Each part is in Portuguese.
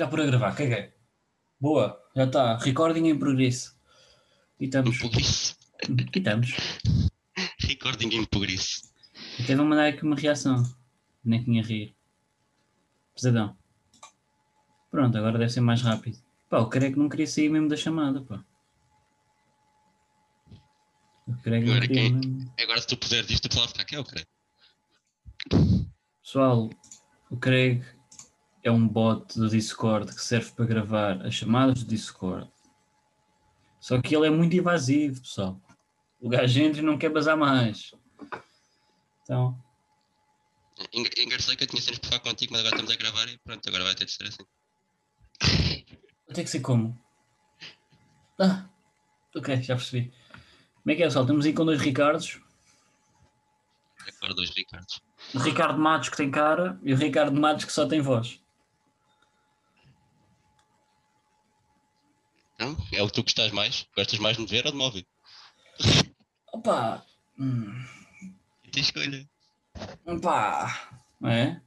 Já por a gravar, caguei. Boa, já está. Recording em progresso. E estamos. E estamos. Recording em progresso. Até vão mandar aqui uma reação. Nem tinha a rir. Pesadão. Pronto, agora deve ser mais rápido. Pá, o Craig não queria sair mesmo da chamada, pá. O Craig não Agora queria quem- mesmo. Agora se tu puseres isto, o pessoal vai ficar aqui, é o creio. Pessoal, o Craig é um bot do Discord que serve para gravar as chamadas do Discord. Só que ele é muito invasivo, pessoal. O gajo entra e não quer bazar mais. Então, Enga- Engraçado que eu tinha cenas para falar contigo, mas agora estamos a gravar e pronto, agora vai ter de ser assim. vai ter que ser como? Ah, ok, já percebi. Como é que é, pessoal? Estamos aí com dois Ricardos. Agora dois Ricardos. O Ricardo Matos que tem cara e o Ricardo Matos que só tem voz. Então, é o que tu gostas mais? Gostas mais de me ver ou de me ouvir? Opa! Hum, Tem escolha. opa! Não é?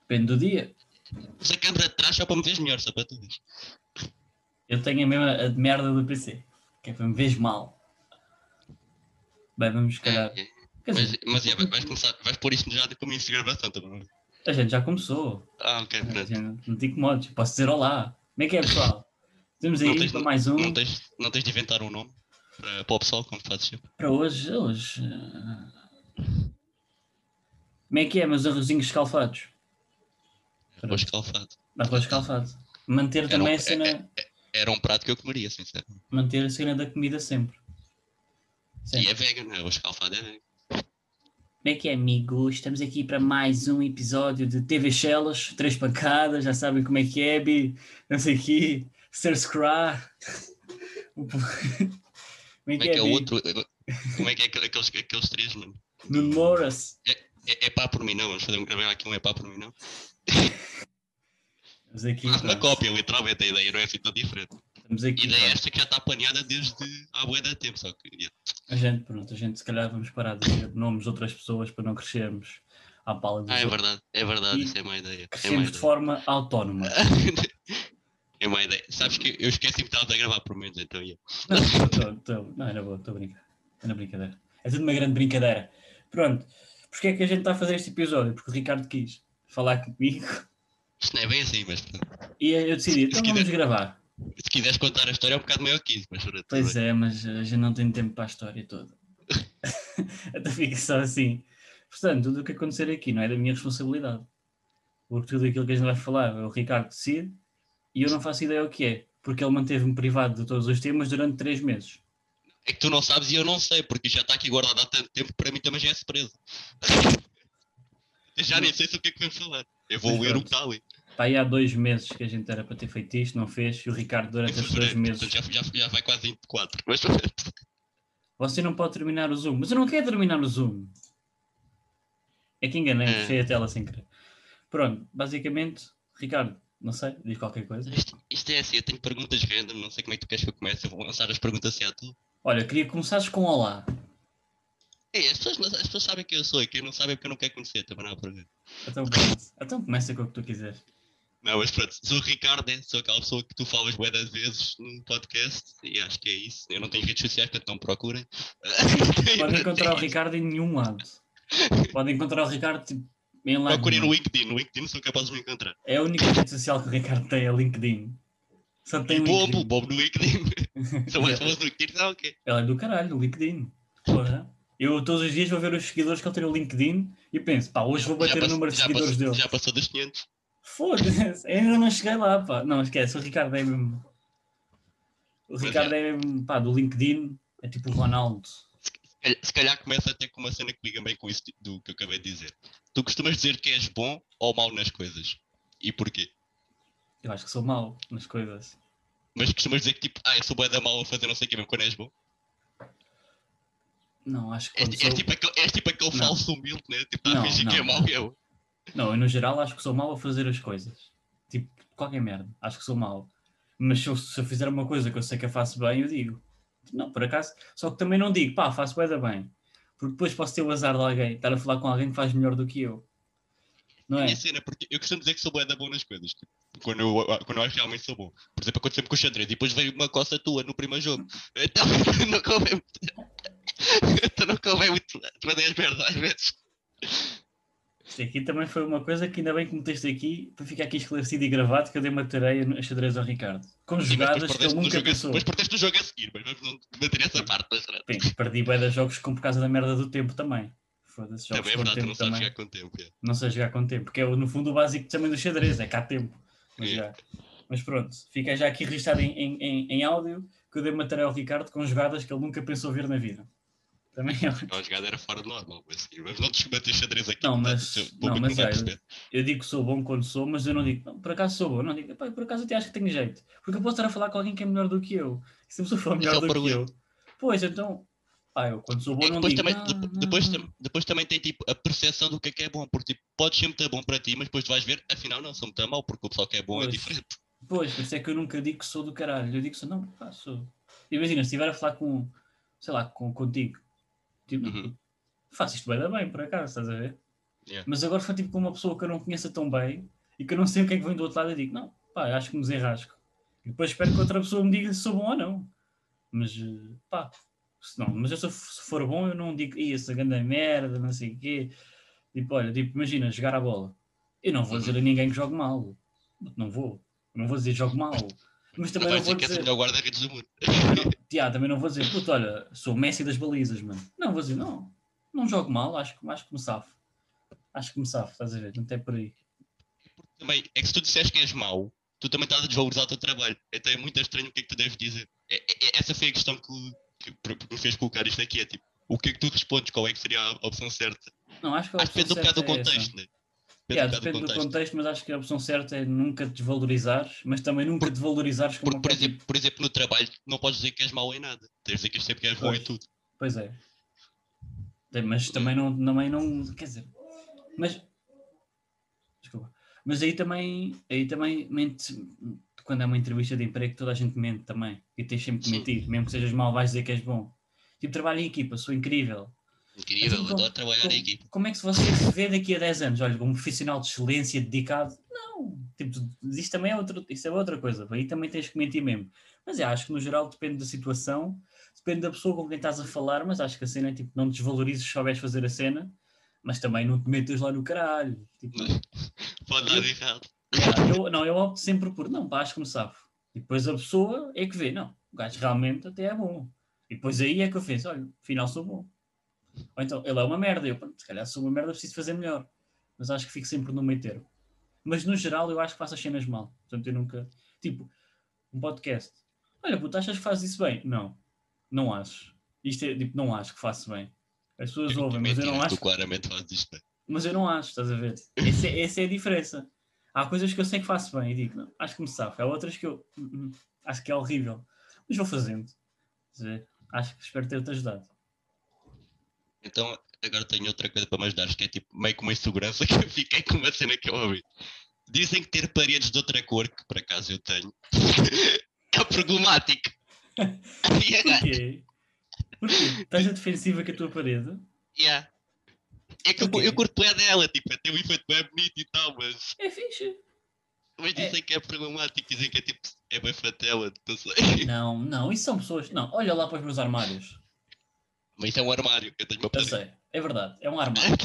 Depende do dia. Usa a câmera de trás só para me veres melhor, só para tu veres. Eu tenho a mesma a de merda do PC, que é para me veres mal. Bem, vamos calhar. É, é. Mas, mas é, vais começar, vais pôr isto já como início de gravação, tá bom? a gente já começou. Ah, ok, pronto. Não te incomodes, posso dizer olá. Como é que é, pessoal? Estamos aí tens, para mais um. não, tens, não tens de inventar um nome para, para o pessoal, como fazes sempre. Para hoje, hoje. ah, Como é que é, meus arrozinhos escalfados? Arroz escalfado. Arroz escalfado. Manter Era um- também a é- cena, Era um prato que eu comeria, sinceramente. manter a cena da comida sempre. E é vegan, arroz escalfado é vegan. Como é que é, amigos? Estamos aqui para mais um episódio de TV Shellas, três pancadas, já sabem como é que é, Bi, não sei o quê, Sir Scra. Como é Como é que é o Bi? outro? Como é que é aquele- aqueles, aqueles três, mano? Nuno Moras. É, é pá por mim não, vamos fazer um gravar aqui um é pá por mim não. Estamos aqui, uma cópia, literalmente, a ideia não é assim tão diferente. Estamos A aqui, ideia é pronto. esta que já está planeada desde há bué de tempo, só que yeah. A gente, pronto, a gente se calhar vamos parar de dizer nomes de outras pessoas para não crescermos à pala dos Ah, é outros. verdade, é verdade, E isso é má ideia. É má Crescemos de ideia. forma autónoma. é má ideia. Sabes que eu esqueci que estava a gravar por menos, então ia. Não, era boa, estou a brincar. É na brincadeira. É tudo uma grande brincadeira. Pronto. Porquê é que a gente está a fazer este episódio? Porque o Ricardo quis falar comigo Isto não é bem assim, mas e eu decidi, então Se quiser. vamos gravar. se quiseres contar a história é um bocado maior que isso, mas. Pois é, mas a gente não tem tempo para a história toda. então fica só assim. Portanto, tudo o que acontecer aqui não é da minha responsabilidade. Porque tudo aquilo que a gente vai falar, o Ricardo decide e eu não faço ideia o que é. Porque ele manteve-me privado de todos os temas durante três meses. É que tu não sabes e eu não sei, porque já está aqui guardado há tanto tempo que para mim também já é surpresa. Eu já nem sei sobre o que é que vamos falar. Eu vou Mas ler o que está ali. Pá, aí há dois meses que a gente era para ter feito isto, não fez, e o Ricardo durante estes dois meses. já, já, já vai quase 24. Mas Você não pode terminar o Zoom, mas eu não quero terminar o Zoom. É que enganei, É. fechei a tela sem querer. Pronto, basicamente, Ricardo, não sei, diz qualquer coisa. isto, isto é assim, eu tenho perguntas random, não sei como é que tu queres que eu comece. Eu vou lançar as perguntas assim a tu. Olha, queria que começasses com olá. Ei, as pessoas, as pessoas sabem quem eu sou e quem não sabe é porque eu não quero conhecer, também não há problema. Então, então começa com o que tu quiseres. Não, mas pronto, sou o Ricardo, né? sou aquela pessoa que tu falas bué das vezes no podcast e acho que é isso. Eu não tenho redes sociais, portanto não me procurem. Podem encontrar o Ricardo em nenhum lado. Podem encontrar o Ricardo tipo, lado Procurem no. LinkedIn, no LinkedIn são capazes de me encontrar. É a única rede social que o Ricardo tem, é o LinkedIn. Só tem E Bobo, LinkedIn. Bobo no LinkedIn. São mais famosos no LinkedIn, ok. Ele é do caralho, o LinkedIn. Porra. Eu todos os dias vou ver os seguidores que ele tem no LinkedIn e penso, pá, hoje vou bater o pass- número de seguidores passou, dele. já passou dos 500. Foda-se, ainda não cheguei lá, pá. Não, esquece, o Ricardo é mesmo. O Ricardo é mesmo, pá, do LinkedIn, é tipo o Ronaldo. Se calhar- Se calhar começa até com uma cena que liga bem com isso do que eu acabei de dizer. Tu costumas dizer que és bom ou mau nas coisas. E porquê? Eu acho que sou mau nas coisas. Mas costumas dizer que tipo, ah, eu sou bué da mal a fazer não sei o que mesmo quando és bom. Não, acho que És, sou... tipo aquele, és tipo aquele Não. falso humilde, né? Tipo, Não, a fingir que é mau e eu. Não, eu no geral acho que sou mau a fazer as coisas. Tipo, qualquer merda. Acho que sou mau. Mas se eu, se eu fizer uma coisa que eu sei que eu faço bem, eu digo. Não, por acaso. Só que também não digo, pá, faço da bem. Porque depois posso ter o azar de alguém, estar a falar com alguém que faz melhor do que eu. Não é? cena, porque eu costumo dizer que sou bué bom nas coisas. tipo, quando, eu, quando eu acho que realmente sou bom. Por exemplo, aconteceu com o xadrez e depois veio uma coça tua no primeiro jogo. Então não convém muito. então não convém muito fazer as merdas às vezes. Isto aqui também foi uma coisa que ainda bem que meteste aqui para ficar aqui esclarecido e gravado que eu dei uma tareia no xadrez ao Ricardo. Com mas jogadas que ele nunca jogo a- pensou. Depois perdeste no jogo a seguir, mas vamos debater essa parte. Mas. Sim, perdi bué de jogos com por causa da merda do tempo também. Foda-se, jogos também é verdade, tempo não sabes jogar com tempo. é. Não sei jogar com tempo, porque é no fundo o básico também do xadrez, é cá tempo. para É. Mas pronto, fica já aqui registado em, em, em, em áudio que eu dei uma tarefa ao Ricardo com jogadas que ele nunca pensou ver na vida. Também é. A jogada era fora do normal, mas, sim, mas não xadrez aqui. Não, mas- não, mas é. Eu digo que sou bom quando sou, mas eu não digo, "Não, por acaso sou bom. Não digo, "Pá, por acaso até acho que tenho jeito. Porque eu posso estar a falar com alguém que é melhor do que eu. E se a pessoa for melhor é do que problema. eu, pois então, pá, eu quando sou bom É que não depois, digo. também, "Não, de- não, depois, não." tam- depois também tem tipo a percepção do que é que é bom, porque tipo, pode sempre ter bom para ti, mas depois tu vais ver, afinal não, sou muito mal, porque o pessoal que é bom é Pois. diferente. Pois, por isso é que eu nunca digo que sou do caralho. Eu digo que sou, não, pá, sou. Imagina, se estiver a falar com, sei lá, com, contigo, tipo, Uhum. faço isto bem bem, por acaso, estás a ver? Yeah. Mas agora foi tipo com uma pessoa que eu não conheça tão bem e que eu não sei o que é que vem do outro lado e digo, não, pá, acho que me desenrasco. E depois espero que outra pessoa me diga se sou bom ou não. Mas, eh, pá, se não, mas eu se for bom, eu não digo, "Ih, essa grande merda, não sei o quê. Tipo, olha, tipo, imagina, jogar a bola. Eu não vou Uhum. dizer a ninguém que jogue mal. Não vou. Não vou dizer jogo mal. Mas Não também vai não vou dizer que és o guarda-redes do mundo. Tiago, também não vou dizer, puto, olha, sou o Messi das balizas, mano. Não, vou dizer, não, não jogo mal, acho, que- acho que me safo. Acho que me safo, estás a ver? Não tem por aí. Também, é que se tu disseres que és mau, tu também estás a desvalorizar o teu trabalho. Então é muito estranho o que é que tu deves dizer. É- é- é- essa foi a questão que, que, que me fez colocar isto aqui. É tipo, o que é que tu respondes? Qual é que seria a opção certa? Não, acho que a Acho opção depende um bocado do é essa. contexto, né? Yeah, um bocado depende do contexto, mas acho que a opção certa é nunca desvalorizares, mas também nunca valorizares como por tipo- exemplo, por exemplo, no trabalho, não podes dizer que és mau em nada. Tens de dizer que és sempre que és bom em tudo. Pois é. Mas também não, também não. Quer dizer. Mas. Desculpa. Mas aí também. Aí também mente. Quando é uma entrevista de emprego, toda a gente mente também. E tens sempre que mentir. Mesmo que sejas mau, vais dizer que és bom. Tipo, trabalho em equipa, sou incrível. Incrível, Mas então, adoro trabalhar como- em equipe. Como é que você se vê daqui a 10 anos? Olha, como profissional de excelência, dedicado? Não. Tipo, isso também é outra, isso é outra coisa. Aí também tens que mentir mesmo. Mas eu acho que no geral depende da situação, depende da pessoa com quem estás a falar, mas acho que a cena é tipo, não desvalorizes se souberes fazer a cena, mas também não te metas lá no caralho. Tipo, Pode dar errado. yeah, eu, não, eu opto sempre por, não, pá, acho que me safo. E depois a pessoa é que vê, não, o gajo realmente até é bom. E depois aí é que eu fiz, olha, afinal sou bom. Ou então, ele é uma merda, eu, se calhar sou uma merda, preciso fazer melhor. Mas acho que fico sempre no meio termo. Mas no geral eu acho que faço as cenas mal. Portanto, eu nunca. Tipo, um podcast. Olha, puto, achas que fazes isso bem? Não, não acho. Isto é tipo, não acho que faço bem. As pessoas ouvem, mas eu não acho. tu claramente fazes isto bem. Mas eu não acho, estás a ver? Essa é, essa é a diferença. Há coisas que eu sei que faço bem e digo, não, acho que me safo. Há outras que eu "Hum, hum, acho que é horrível. Mas vou fazendo. A ver? Acho que espero ter-te ajudado. Então, agora tenho outra coisa para me ajudar, que é tipo meio com uma insegurança que eu fiquei com uma cena que eu ouvi. Dizem que ter paredes de outra cor, que por acaso eu tenho, é problemático. Agora? Porquê? Porquê? Estás a defensiva com a tua parede? Yeah. É que eu, Porquê? eu curto é dela, tipo, tem um efeito bem bonito e tal, mas, É fixe. mas É. dizem que é problemático, dizem que é tipo, é bem fatela, não sei. Não, não, isso são pessoas. Não, olha lá para os meus armários. Mas isso é um armário, eu tenho uma Eu parede. sei, é verdade, é um armário.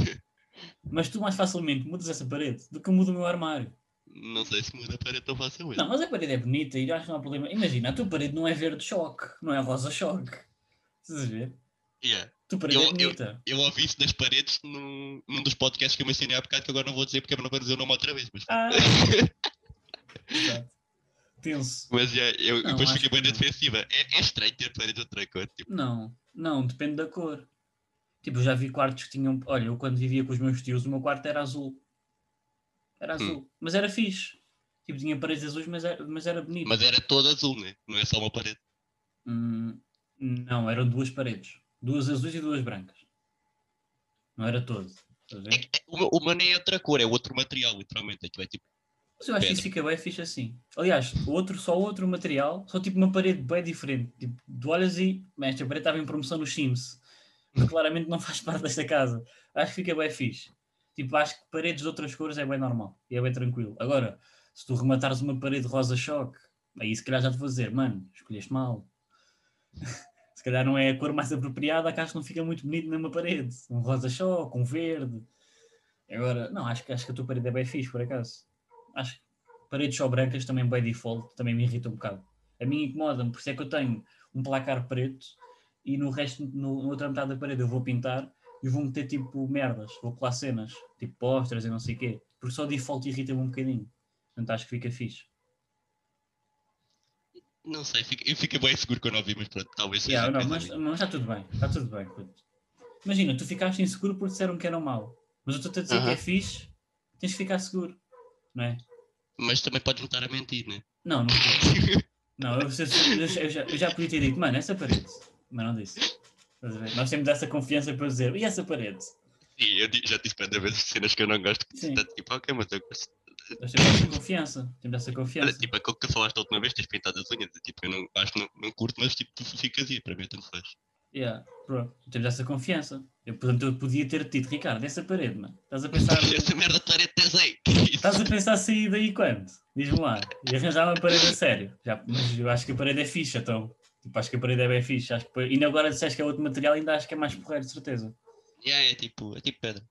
Mas tu mais facilmente mudas essa parede do que eu mudo o meu armário. Não sei se muda a parede tão facilmente. Não, mas a parede é bonita e eu acho que não há problema. Imagina, a tua parede não é verde choque, não é rosa choque. Estás a ver? Yeah. A tua parede Eu- é bonita. Eu ouvi isso das paredes num, num dos podcasts que eu mencionei há bocado, que agora não vou dizer porque eu não vou dizer o nome outra vez. Mas, Ah! Exato. Tenso. mas yeah, eu Não, depois fiquei bem que na defensiva. É, é estranho ter paredes de outra cor. Tipo, Não, não, depende da cor. Tipo, eu já vi quartos que tinham. Olha, eu quando vivia com os meus tios, o meu quarto era azul. Era Hum. azul. Mas era fixe. Tipo, tinha paredes azuis, mas era, mas era bonito. mas era todo azul, né? Não é só uma parede. Hum, não, eram duas paredes. Duas azuis e duas brancas. Não era todo. A É é- o, meu, o meu nem é outra cor, é outro material, literalmente. Aquilo é tipo. Mas eu acho que isso fica bem fixe assim. Aliás, outro, só outro material, só tipo uma parede bem diferente. Tipo, tu olhas e. "Bem, Esta parede estava em promoção nos Sims. Mas claramente não faz parte desta casa. Acho que fica bem fixe. Tipo, acho que paredes de outras cores é bem normal e é bem tranquilo. Agora, se tu rematares uma parede rosa choque, aí se calhar já te vou dizer, mano, escolheste mal. se calhar não é a cor mais apropriada, acho que não fica muito bonito numa parede. Um rosa choque, um verde. Agora, não, acho que, acho que a tua parede é bem fixe, por acaso. Acho que paredes só brancas também bem default, também me irrita um bocado. A mim incomoda-me, por isso é que eu tenho um placar preto e no resto, no, na outra metade da parede eu vou pintar e vou meter tipo merdas, vou colar cenas, tipo posters e não sei o quê, porque só default irrita-me um bocadinho. Portanto, acho que fica fixe. Não sei, fica- eu fiquei bem seguro quando ouvi, mas pronto, talvez seja. Yeah, não, coisa mas, mas está tudo bem, está tudo bem. puto. Imagina, tu ficaste inseguro porque disseram que era mau, mas eu estou-te a dizer que é fixe, tens de ficar seguro, não é? Mas também podes estar a mentir, né? Não, não estou. Não, eu, eu- eu já- eu já, podia ter dito, mano, essa parede, mas não disse. Nós temos essa confiança para dizer, e essa parede? Sim, eu já disse para vezes cenas que eu não gosto. Que Sim. tá, tipo, ok, mas eu gosto. Nós temos essa confiança, temos essa Olha, confiança. tipo, aquilo que falaste a última vez, tens pintado as unhas. Tipo, eu não, acho que não, não curto, mas tipo, tu ficas aí, para mim tanto faz. Yeah, pronto, temos essa confiança. Eu, portanto, eu podia ter dito, Ricardo, essa parede, mano, estás a pensar. Essa merda de parede. Estás a pensar sair daí quando? Diz-me lá. E arranjar uma parede a sério. Já, mas eu acho que a parede é fixe, então. Tipo, acho que a parede é bem fixe. Acho que, ainda agora disseste que é outro material, ainda acho que é mais porreiro, de certeza. Yeah, é tipo, é tipo pedra.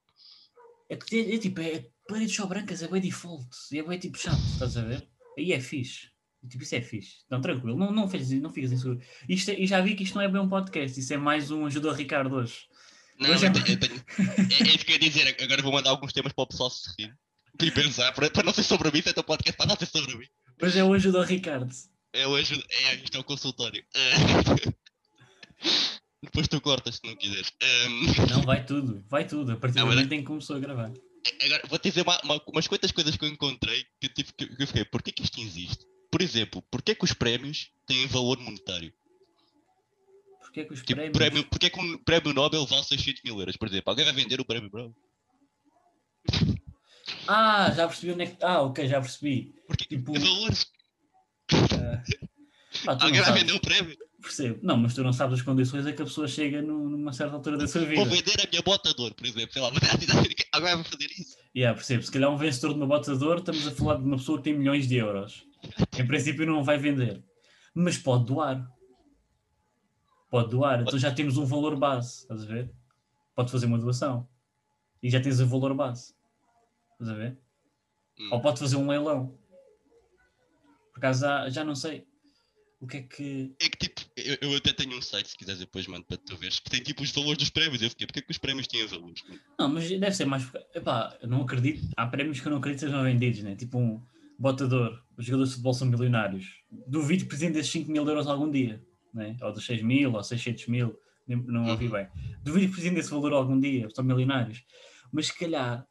É, é, é tipo, é, paredes só brancas, é bem default. E é bem tipo chato, estás a ver? Aí é fixe. Tipo, isso é fixe. Então, tranquilo, não, não, fez, não ficas inseguro. Isto é- e já vi que isto não é bem um podcast, isso é mais um ajuda ao Ricardo hoje. Não, Hoje é- tenho- é, é isso que eu ia dizer. Agora vou mandar alguns temas para o pessoal se rir. E pensar, para, para não ser sobre mim, então podcast para não ser sobre mim. Hoje é o ao Ricardo. É hoje, é, isto é o consultório. Depois tu cortas se não quiseres. Ahm, Não, vai tudo, vai tudo. A partir Não, do mas- momento em que começou a gravar. Agora, vou te dizer uma- uma- umas quantas coisas que eu encontrei que eu, tive, que que eu fiquei, porquê que isto existe? Por exemplo, porquê que os prémios têm valor monetário? Porquê é que os Tipo, prémios... prémio, porquê que um prémio Nobel vale 600 mil euros? Por exemplo, alguém vai vender o prémio Nobel? Ah, já percebi onde é que... Ah, ok, já percebi. Porque Tipo- é valor. Pá, tu Alguém vai vender o prémio? Percebo. Não, mas tu não sabes as condições a que a pessoa chega nu- numa certa altura da sua vida. Vou vender a minha bota de ouro, por exemplo. Sei lá, vou alguém vai fazer isso. Yeah, percebo. Se calhar um vencedor de uma bota de ouro, estamos a falar de uma pessoa que tem milhões de euros. Em princípio não vai vender. Mas pode doar. Pode doar. Então já temos um valor base. Estás a ver? Pode fazer uma doação. E já tens o valor base. Estás a ver? Hum. Ou pode fazer um leilão. Por acaso já, não sei. O que é que. É que tipo, eu, eu até tenho um site, se quiseres depois mando para tu veres, que tem tipo os valores dos prémios. Eu fiquei, porquê que os prémios têm valores? Não, mas deve ser mais. Epá, eu não acredito. Há prémios que eu não acredito que sejam vendidos, né? Tipo um botador. Os jogadores de futebol são milionários. Duvido que precisem desses 5 mil euros algum dia, né? Ou dos 6 mil, ou 600 mil. Não ouvi Uhum. bem. Duvido que precisem desse valor algum dia. São milionários. Mas se calhar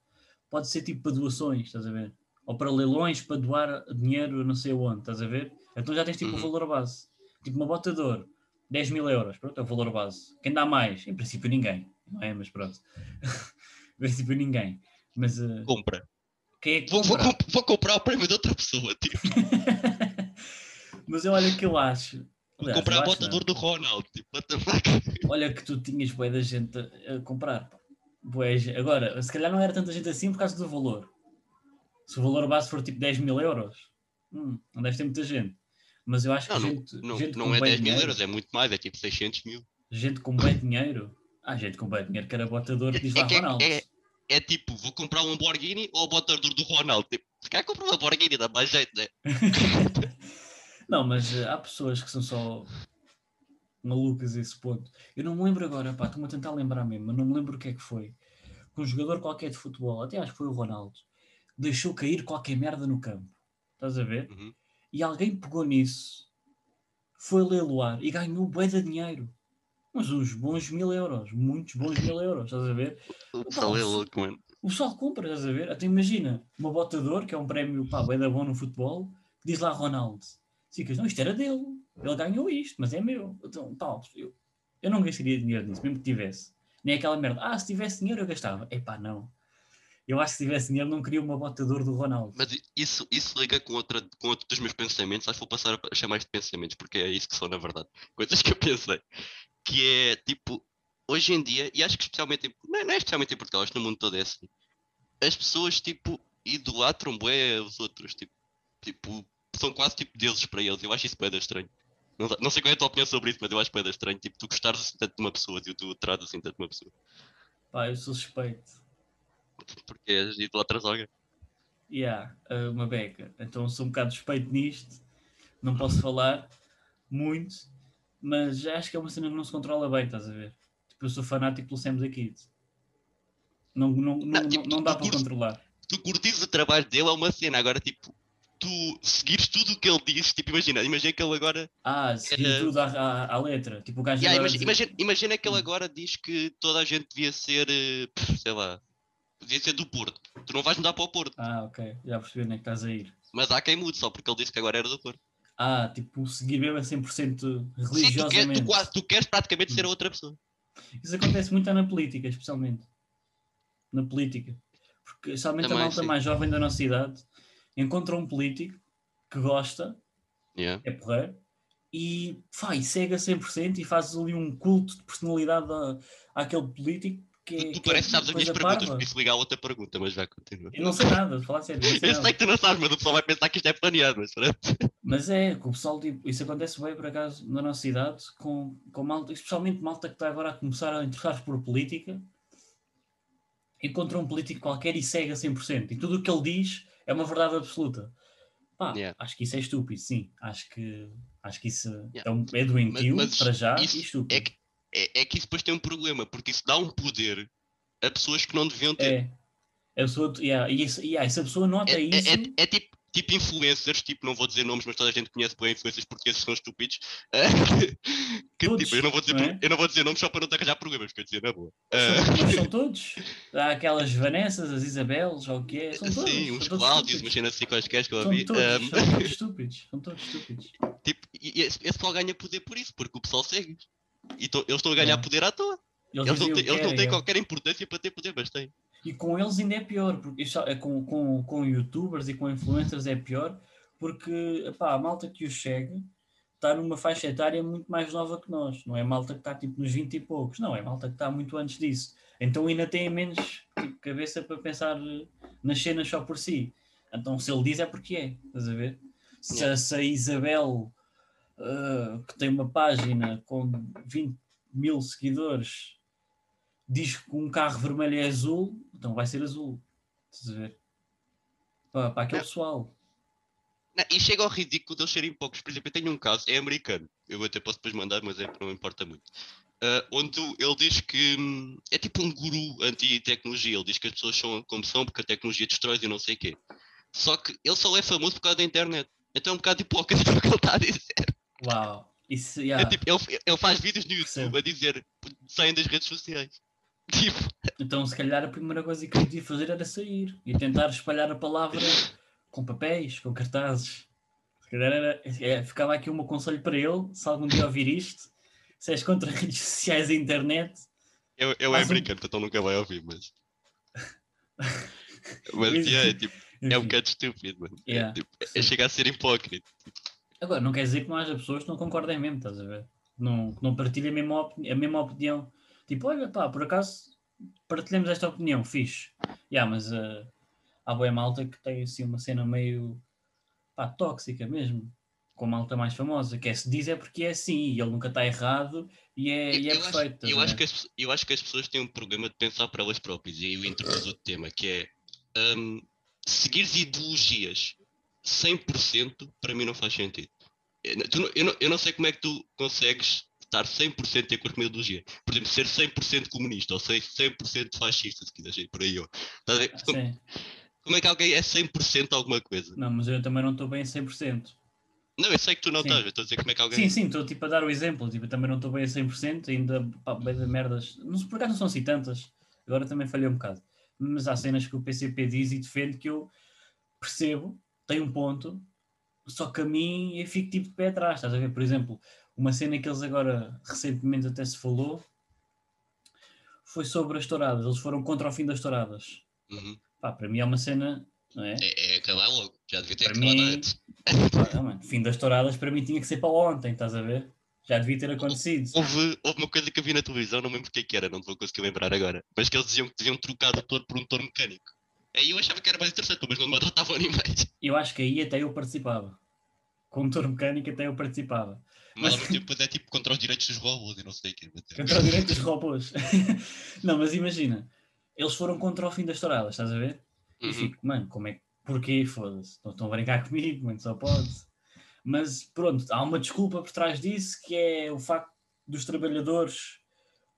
pode ser tipo para doações, estás a ver? Ou para leilões para doar dinheiro não sei onde, estás a ver? Então já tens tipo o Uhum. valor base. Tipo uma botador. 10 mil euros, pronto, é o valor base. Quem dá mais? Em princípio ninguém, não é? Mas pronto. em princípio ninguém. Mas eh, Compra. é Vou, vou, vou comprar o prémio de outra pessoa, tipo. Mas olha que eu acho. Vou aliás, comprar eu a bota de ouro do Ronaldo, tipo, what the fuck? Olha que tu tinhas bué da gente a, a comprar. pá. Ge- Agora, se calhar não era tanta gente assim por causa do valor. Se o valor base for tipo 10 mil euros, hum, não deve ter muita gente. Mas eu acho que Não, não, gente, não, gente não é bué 10 mil euros, é muito mais, é tipo 600 mil. gente com bem dinheiro, há gente com bem dinheiro que era botador que diz lá É que é- Ronaldo. é- É tipo, vou comprar um Lamborghini ou a bota de ouro do Ronaldo? Tipo, se calhar comprar um Lamborghini dá mais jeito, né? Não, mas eh, há pessoas que são só malucas a esse ponto. Eu não me lembro agora, pá, estou-me a tentar lembrar mesmo, mas não me lembro o que é que foi. Que um jogador qualquer de futebol, até acho que foi o Ronaldo, deixou cair qualquer merda no campo. Estás a ver? Uhum. E alguém pegou nisso, foi leiloar e ganhou bué de dinheiro. Mas uns bons mil euros, muitos bons mil euros, estás a ver? O pessoal é Nossa. louco, mano. O pessoal compra, estás a ver? Até imagina, uma botador, que é um prémio, pá, bué da bom no futebol, que diz lá Ronaldo. Ficas, não, isto era dele, ele ganhou isto, mas é meu. Então, tal, eu, eu não gastaria dinheiro nisso, mesmo que tivesse. Nem aquela merda, ah, se tivesse dinheiro eu gastava. Epá, não. Eu acho que se tivesse dinheiro não queria uma botador do Ronaldo. Mas isso, isso liga com, outra, com outro dos meus pensamentos, acho que vou passar a chamar de pensamentos, porque é isso que são na verdade. Coisas que eu pensei. Que é, tipo, hoje em dia, e acho que especialmente, não é, não é especialmente em Portugal, acho que no mundo todo é assim. as pessoas, tipo, idolatram bué os outros, tipo, tipo, são quase tipo deuses para eles. Eu acho isso bem estranho. Não, não sei qual é a tua opinião sobre isso, mas eu acho bem estranho. Tipo, tu gostares assim tanto de uma pessoa e tu tratas assim tanto de uma pessoa. Pá, eu sou suspeito. Porque és idolatras alguém. Yeah, uh, uma beca. Então sou um bocado suspeito nisto. Não posso falar muito, mas acho que é uma cena que não se controla bem, estás a ver? Tipo, eu sou fanático pelo Sam da Kid. Não, não, não, Não, tipo, não, dá para curtes- controlar. Tu curtires o trabalho dele é uma cena. Agora, tipo, tu seguires tudo o que ele diz, tipo, imagina, imagina que ele agora. Ah, seguir Eh, tudo à, à, à letra. Tipo, o gajo Yeah, imagina, dizer- imagina, imagina que ele agora diz que toda a gente devia ser, eh, sei lá, devia ser do Porto. Tu não vais mudar para o Porto, Ah, ok. Já percebi onde é que estás a ir. mas há quem mude só porque ele disse que agora era do Porto. Ah, tipo, seguir mesmo a 100% Sim, tu, quer, religiosamente. tu, quase- tu queres praticamente ser Hum. a outra pessoa. Isso acontece muito na política, especialmente. Na política. Porque especialmente a Também, malta sim. mais jovem da nossa idade encontra um político que gosta, Yeah. é porreiro, e, fá, e segue a 100% e faz ali um culto de personalidade à, àquele político que é, Tu, tu que é pareces que sabes as minhas perguntas, por isso ligar a outra pergunta, mas já continua. Eu não sei nada, de falar sério. Não sei Eu nada. sei que tu não sabes, mas o pessoal vai pensar que isto é planeado, mas pronto. Mas é, que o pessoal, tipo, isso acontece bem por acaso na nossa idade, com, com malta, especialmente malta que está agora a começar a interessar-se por política, encontra um político qualquer e segue a 100%. E tudo o que ele diz é uma verdade absoluta. Pá, Yeah. acho que isso é estúpido, sim. Acho que, acho que isso Yeah. é, um, é doentio Mas- mas para já isso e estúpido. É que, é, é que isso depois tem um problema, porque isso dá um poder a pessoas que não deviam ter. É. A pessoa, yeah, e, isso, yeah, e se a pessoa nota É, é- isso, é- é tipo, tipo influencers, tipo, não vou dizer nomes, mas toda a gente conhece bem influencers portugueses que são estúpidos. que, Todos, tipo, eu não, vou dizer, não é? eu não vou dizer nomes só para não te arranjar problemas, quer dizer, na boa. são, Ah, mas são todos. Há aquelas Vanessas, as Isabeles, ou o que é, são todos. sim, uns Cláudios, estúpidos. imagina assim quaisquer que eu ouvi. todos, Ah, são todos estúpidos. São todos estúpidos. tipo, esse, esse pessoal ganha poder por isso, porque o pessoal segue. E to- eles estão a ganhar É. poder à toa. Eles, Eles não, têm, que eles não era, têm qualquer importância para ter poder, mas têm. E com eles ainda é pior, porque é com, com, com youtubers e com influencers é pior, porque epá, a malta que os segue está numa faixa etária muito mais nova que nós. Não é malta que está tipo nos 20 e poucos, não, é malta que está muito antes disso. Então ainda tem menos tipo, cabeça para pensar eh, nas cenas só por si. Então se ele diz é porque é, estás a ver? Se, Yeah. se a Isabel, eh, que tem uma página com 20 mil seguidores, diz que um carro vermelho é azul, então vai ser azul. Estás a ver? Para, para aquele Não. pessoal. Não, e chega ao ridículo de eles serem poucos. Por exemplo, eu tenho um caso, é americano. Eu até posso depois mandar, mas é que não importa muito. Ah, onde o- ele diz que hum, é tipo um guru anti-tecnologia. Ele diz que as pessoas são como são porque a tecnologia destrói e não sei o quê. Só que ele só é famoso por causa da internet. Então é um bocado hipócrita o que ele está a dizer. Uau! Isso, É yeah. tipo, ele, ele faz vídeos no YouTube Percebo. a dizer saiam das redes sociais. Tipo, Então, se calhar, a primeira coisa que eu devia fazer era sair e tentar espalhar a palavra com papéis, com cartazes. Se calhar era, é, ficava aqui um conselho para ele, se algum dia ouvir isto, se és contra redes sociais e internet, eu, eu é Faz um- então nunca vai ouvir, mas. Mas yeah, é. é, tipo, é um bocado estúpido, mano. É, Yeah. tipo, é chegar a ser hipócrita. Agora, não quer dizer que não haja pessoas que não concordem mesmo, estás a ver? Não, que não partilhem a mesma, opini- a mesma opinião. Tipo, olha, pá, por acaso partilhamos esta opinião, fixe. Yeah, mas uh, há boa malta que tem assim uma cena meio pá, tóxica mesmo. Com malta mais famosa, que é se diz é porque é assim, e ele nunca está errado e é, e é eu, acho, perfeito. estás eu, a acho que as, eu acho que as pessoas têm um problema de pensar para elas próprias, e aí eu introduzo outro tema, que é hum, seguires ideologias 100% para mim não faz sentido. Eu, tu não- eu, não, eu não sei como é que tu consegues estar 100% de acordo com uma ideologia. Por exemplo, ser 100% comunista ou ser 100% fascista, se quiseres ir por aí. ó. A? Como, Sim. como é que alguém é 100% alguma coisa? Não, mas eu também não estou bem a 100%. Não, eu sei que tu não Sim. estás, eu estou a dizer como é que alguém. Sim, sim, estou tipo a dar o exemplo. Tipo, eu também não estou bem a 100%, ainda pá, bem de merdas. Não, sei, por acaso não são assim tantas. Agora também falhei um bocado. Mas há cenas que o PCP diz e defende que eu percebo, tem um ponto, só que a mim eu fico tipo de pé atrás. Estás a ver? Por exemplo, uma cena que eles agora recentemente até se falou foi sobre as touradas. Eles foram contra o fim das touradas. Uhum. Pá, para mim é uma cena, não é? É, é acabar logo, já devia ter Para acabado mim- antes. Fim das touradas para mim tinha que ser para ontem, estás a ver? Já devia ter acontecido. Houve, houve uma coisa que eu vi na televisão, não me lembro o que é que era, não te vou conseguir lembrar agora. Mas que eles diziam que deviam trocar o touro por um touro mecânico. Aí eu achava que era mais interessante, mas não maltratavam animais. Eu acho que aí até eu participava. Com motor mecânico até eu participava. Mas é tipo contra os direitos dos robôs e não sei o quê. Contra os direitos dos robôs. não, mas imagina, eles foram contra o fim das touradas, estás a ver? E Uhum. fico, mano, como é que. Porquê? Foda-se. Não estão a brincar comigo, mano, só pode. Mas pronto, há uma desculpa por trás disso que é o facto dos trabalhadores,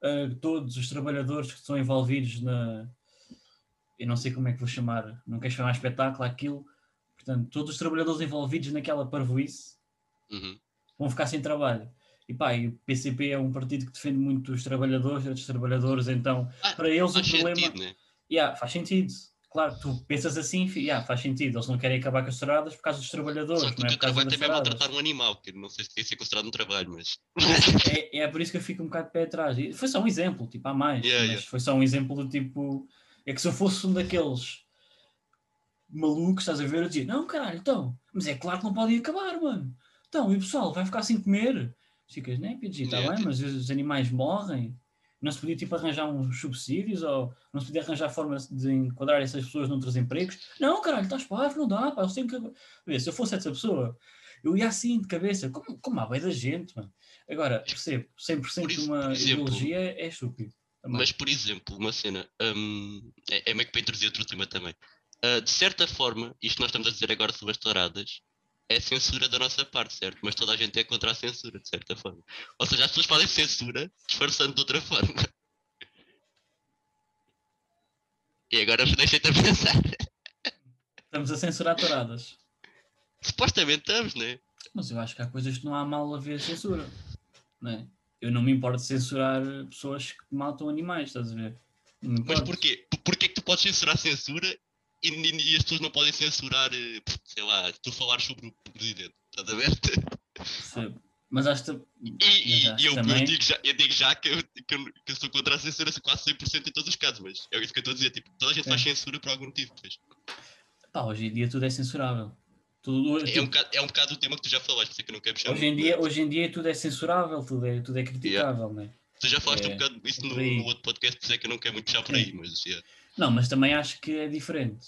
ah, todos os trabalhadores que estão envolvidos na. Eu não sei como é que vou chamar, não quero chamar espetáculo aquilo. Portanto, todos os trabalhadores envolvidos naquela parvoíce Uhum. vão ficar sem trabalho. E pá, e o PCP é um partido que defende muito os trabalhadores, direitos dos trabalhadores, então Ah, para eles o problema. sentido, né? Yeah, faz sentido. Claro, tu pensas assim, yeah, faz sentido. Eles não querem acabar com as touradas por causa dos trabalhadores, Só que não o é teu trabalho também é maltratar um animal, que não sei se devia ser considerado um trabalho, mas. É, é por isso que eu fico um bocado de pé atrás. E foi só um exemplo, tipo, há mais. Yeah, mas yeah. foi só um exemplo do tipo. É que se eu fosse um daqueles malucos, estás a ver, eu dizia, não, caralho, então, mas é claro que não podem acabar, mano. Então, e o pessoal vai ficar sem comer? Ficas, né, PG, está Yeah, bem, mas os animais morrem. Não se podia, tipo, arranjar uns subsídios ou não se podia arranjar formas de enquadrar essas pessoas noutros empregos? Não, caralho, estás parvo, não dá, pá, eles têm que... Vê, se eu fosse essa pessoa, eu ia assim, de cabeça, como, como há bem da gente, mano. Agora, percebo, 100% Por de uma exemplo- ideologia é estúpido. também. Mas, por exemplo, uma cena. hum, é, é meio que para introduzir outro tema também. Ah, de certa forma, isto que nós estamos a dizer agora sobre as touradas é censura da nossa parte, certo? Mas toda a gente é contra a censura, de certa forma. Ou seja, as pessoas fazem censura disfarçando de outra forma. E agora deixei-te a pensar. Estamos a censurar touradas. Supostamente estamos, né? Mas eu acho que há coisas que não há mal a ver censura. Não é? Eu não me importo de censurar pessoas que matam animais, estás a ver? Não Mas porquê? Por- Porquê que tu podes censurar a censura e, e- as pessoas não podem censurar, eh, sei lá, tu falares sobre o presidente? Estás a ver? Percebo. Mas acho que. E, e- eu, que eu também- digo já, eu digo já que, eu, que, eu, que eu sou contra a censura quase 100% em todos os casos, mas é isso que eu estou a dizer. Tipo, toda a gente É. faz censura por algum motivo. Pois. Pá, hoje em dia tudo é censurável. Tudo, É, um tipo, bocado, é um bocado o tema que tu já falaste, por isso é que eu não quero puxar hoje, em dia, hoje em dia tudo é censurável, tudo é, tudo é criticável, não é? Tu já falaste é- um bocado isso é no, no outro podcast, por isso é que eu não quero muito puxar por aí, mas yeah. Não, mas também acho que é diferente.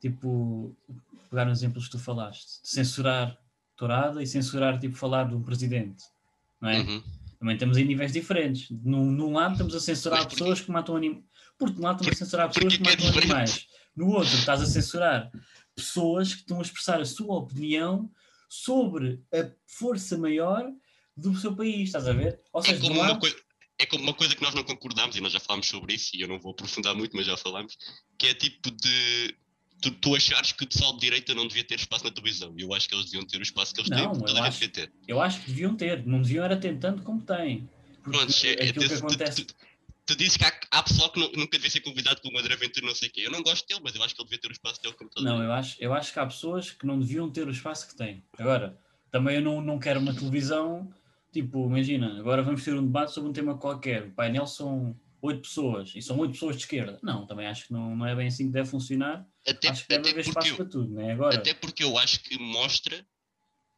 Tipo, pegar nos exemplos que tu falaste, de censurar tourada e censurar, tipo, falar de um presidente, não é? Uhum. Também estamos em níveis diferentes. Num, num lado estamos a censurar pessoas que matam animais. Porque num lado estamos a censurar pessoas que é matam animais. No outro estás a censurar pessoas que estão a expressar a sua opinião sobre a força maior do seu país, estás a ver? Ou É seja, um como, uma coisa, é como uma coisa que nós não concordámos, e nós já falámos sobre isso, e eu não vou aprofundar muito, mas já falámos, que é tipo de tu, tu achares que o pessoal de direita não devia ter espaço na televisão. Eu acho que eles deviam ter o espaço que eles têm, Não, porque toda eu a gente ter. eu acho que deviam ter. Não deviam era ter tanto como têm. Pronto, é, é desse- tu- acontece... tu, tu dizes que há, há pessoal que nu- nunca devia ser convidado como André Ventura, não sei o quê. Eu não gosto dele, mas eu acho que ele devia ter o espaço dele como todo Não, eu acho, eu acho que há pessoas que não deviam ter o espaço que têm. Agora, também eu não, não quero uma televisão, tipo, imagina, agora vamos ter um debate sobre um tema qualquer. O painel são oito pessoas e são oito pessoas de esquerda. Não, também acho que não, não é bem assim que deve funcionar. Até, acho que deve haver espaço eu- para tudo, não é? Agora, Até porque eu acho que mostra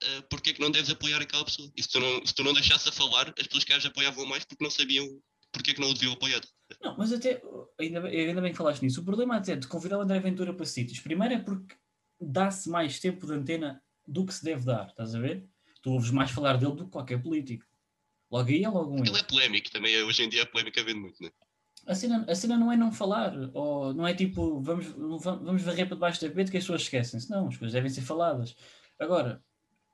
uh, porque é que não deves apoiar aquela pessoa. E se tu não, se tu não deixasse a falar, as pessoas que as apoiavam mais porque não sabiam porque é que não o deviam apoiar. não, mas até, ainda, bem- ainda bem que falaste nisso. O problema até de convidar o André Ventura para sítios, primeiro é porque dá-se mais tempo de antena do que se deve dar, estás a ver? Tu ouves mais falar dele do que qualquer político. Logo aí é logo um erro. ele é polémico, também é- hoje em dia a polémica vende muito, né? A cena, a cena não é não falar, ou não é tipo, vamos, vamos varrer para debaixo do tapete que as pessoas esquecem-se. Não, as coisas devem ser faladas. Agora,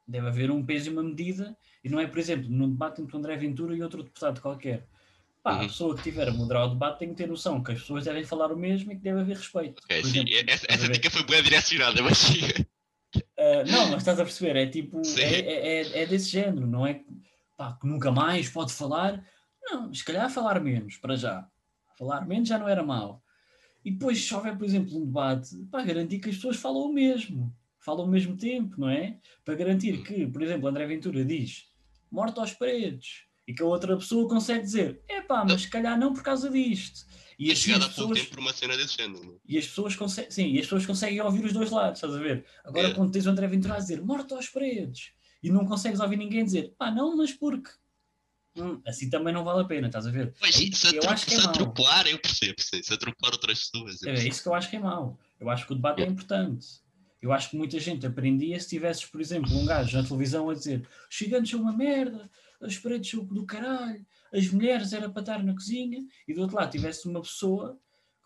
deve haver um peso e uma medida, e não é, por exemplo, num debate entre o André Ventura e outro deputado qualquer. Pá, a Uhum. pessoa que tiver a moderar o debate tem que ter noção que as pessoas devem falar o mesmo e que deve haver respeito. Ok, Por sim, exemplo, essa, a essa dica foi bem direcionada, mas sim. Ah, não, mas estás a perceber, é tipo, é, é, é- é desse género, não é pá, que nunca mais pode falar. Não, se calhar falar menos, para já. Falar menos já não era mau. E depois, se houver, por exemplo, um debate, para garantir que as pessoas falam o mesmo, falam ao mesmo tempo, não é? Para garantir que, por exemplo, André Ventura diz morte aos pretos e que a outra pessoa consegue dizer é pá, mas se calhar não por causa disto. E E assim chegado as há pouco pessoas. tempo por uma cena desse género. né? E as pessoas conseguem, sim, e as pessoas conseguem ouvir os dois lados, estás a ver? Agora, É. quando tens o André Ventura a dizer morte aos pretos e não consegues ouvir ninguém dizer pá, não, mas porque Hum, assim também não vale a pena, estás a ver? Mas se, eu acho que é se atropelar, eu percebo, sim. Se atropelar outras pessoas. É percebo. isso que eu acho que é mau. Eu acho que o debate é importante. Eu acho que muita gente aprendia se tivesses, por exemplo, um gajo na televisão a dizer os gigantes são uma merda, as paredes são do caralho, as mulheres era para estar na cozinha, e do outro lado tivesse uma pessoa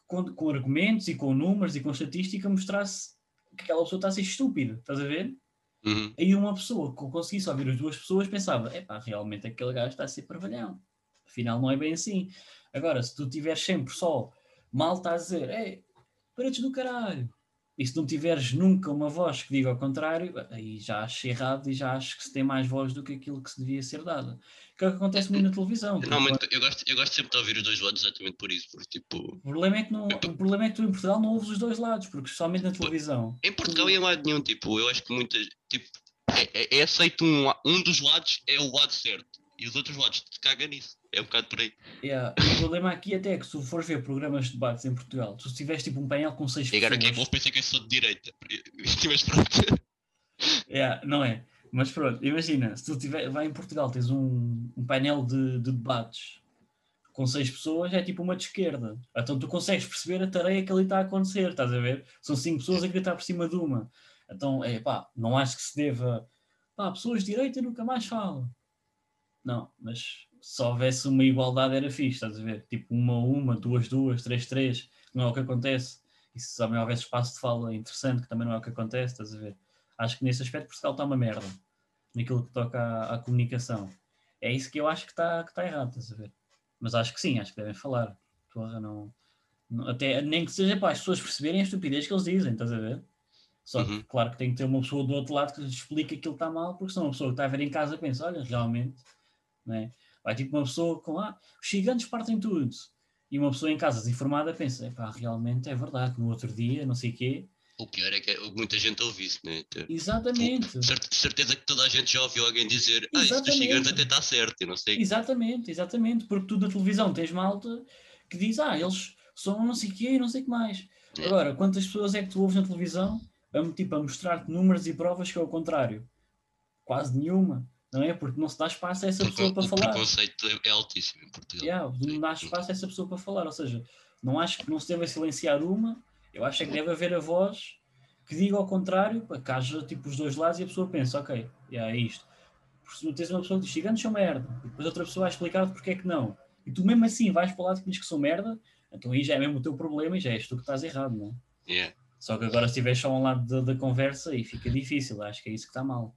com, com argumentos e com números e com estatística mostrasse que aquela pessoa está a ser estúpida, estás a ver? Uhum. Aí uma pessoa que conseguisse ouvir as duas pessoas pensava, epá, realmente aquele gajo está a ser parvalhão. Afinal não é bem assim. Agora, se tu tiveres sempre só mal está a dizer, é, paredes do caralho, e se não tiveres nunca uma voz que diga ao contrário, aí já acho errado e já acho que se tem mais voz do que aquilo que se devia ser dada. Que é o que acontece muito na televisão. Não, mas eu gosto, eu gosto sempre de ouvir os dois lados exatamente por isso, porque tipo. O problema, é que não, o problema é que tu em Portugal não ouves os dois lados, porque somente na televisão. Em Portugal tu... e em lado nenhum, tipo, eu acho que muitas. Tipo, é, é, é aceito um, um dos lados é o lado certo e os outros lados te cagam nisso. É um bocado por aí. Yeah. O problema aqui até é que se fores ver programas de debates em Portugal, tu se tiveres tipo um painel com seis e agora pessoas... quem ouve pensa que eu sou de direita. Mas pronto. Yeah, não é? Mas pronto, imagina, se tu tiver, vai em Portugal, tens um, um painel de, de, debates com seis pessoas, é tipo uma de esquerda. Então tu consegues perceber a tarefa que ali está a acontecer, estás a ver? São cinco pessoas a gritar por cima de uma. Então, é pá, não acho que se deva. Pá, pessoas de direita nunca mais falam. Não, mas se houvesse uma igualdade era fixe, estás a ver? Tipo uma, uma, duas, duas, três, três, não é o que acontece. E se também houvesse espaço de fala interessante, que também não é o que acontece, estás a ver? Acho que nesse aspecto Portugal está uma merda, naquilo que toca à, à comunicação. É isso que eu acho que está que tá errado, estás a ver? Mas acho que sim, acho que devem falar. Porra, não, não, até, nem que seja para as pessoas perceberem a estupidez que eles dizem, estás a ver? Só que, uhum. claro que tem que ter uma pessoa do outro lado que lhes explique aquilo que está mal, porque senão uma pessoa que está a ver em casa pensa, olha, realmente, né? Vai tipo uma pessoa com, ah, os gigantes partem tudo. E uma pessoa em casa desinformada pensa, pá, realmente é verdade, no outro dia, não sei o quê. O pior é que muita gente ouve isso, né? Exatamente. De certeza que toda a gente já ouviu alguém dizer, ah, isso dos gigantes até está certo, e não sei. Exatamente, exatamente, porque tu na televisão tens malta que diz, ah, eles são não sei o quê e não sei o que mais. É. Agora, quantas pessoas é que tu ouves na televisão a, tipo, a mostrar-te números e provas que é o contrário? Quase nenhuma não é? Porque não se dá espaço a essa pessoa para o falar. O preconceito é altíssimo em Portugal. Yeah, não dá espaço a essa pessoa para falar, ou seja, não acho que não se deva silenciar uma, eu acho é que deve haver a voz que diga ao contrário, para que haja tipo os dois lados e a pessoa pensa, ok, yeah, é isto. Porque se tens uma pessoa que diz gigantes são merda, e depois outra pessoa vai explicar-te porque é que não, e tu mesmo assim vais para o lado que diz que são merda, então aí já é mesmo o teu problema e já és tu que estás errado, não é? Yeah. Só que agora se estiveres só a um lado da, da conversa aí fica difícil, acho que é isso que está mal.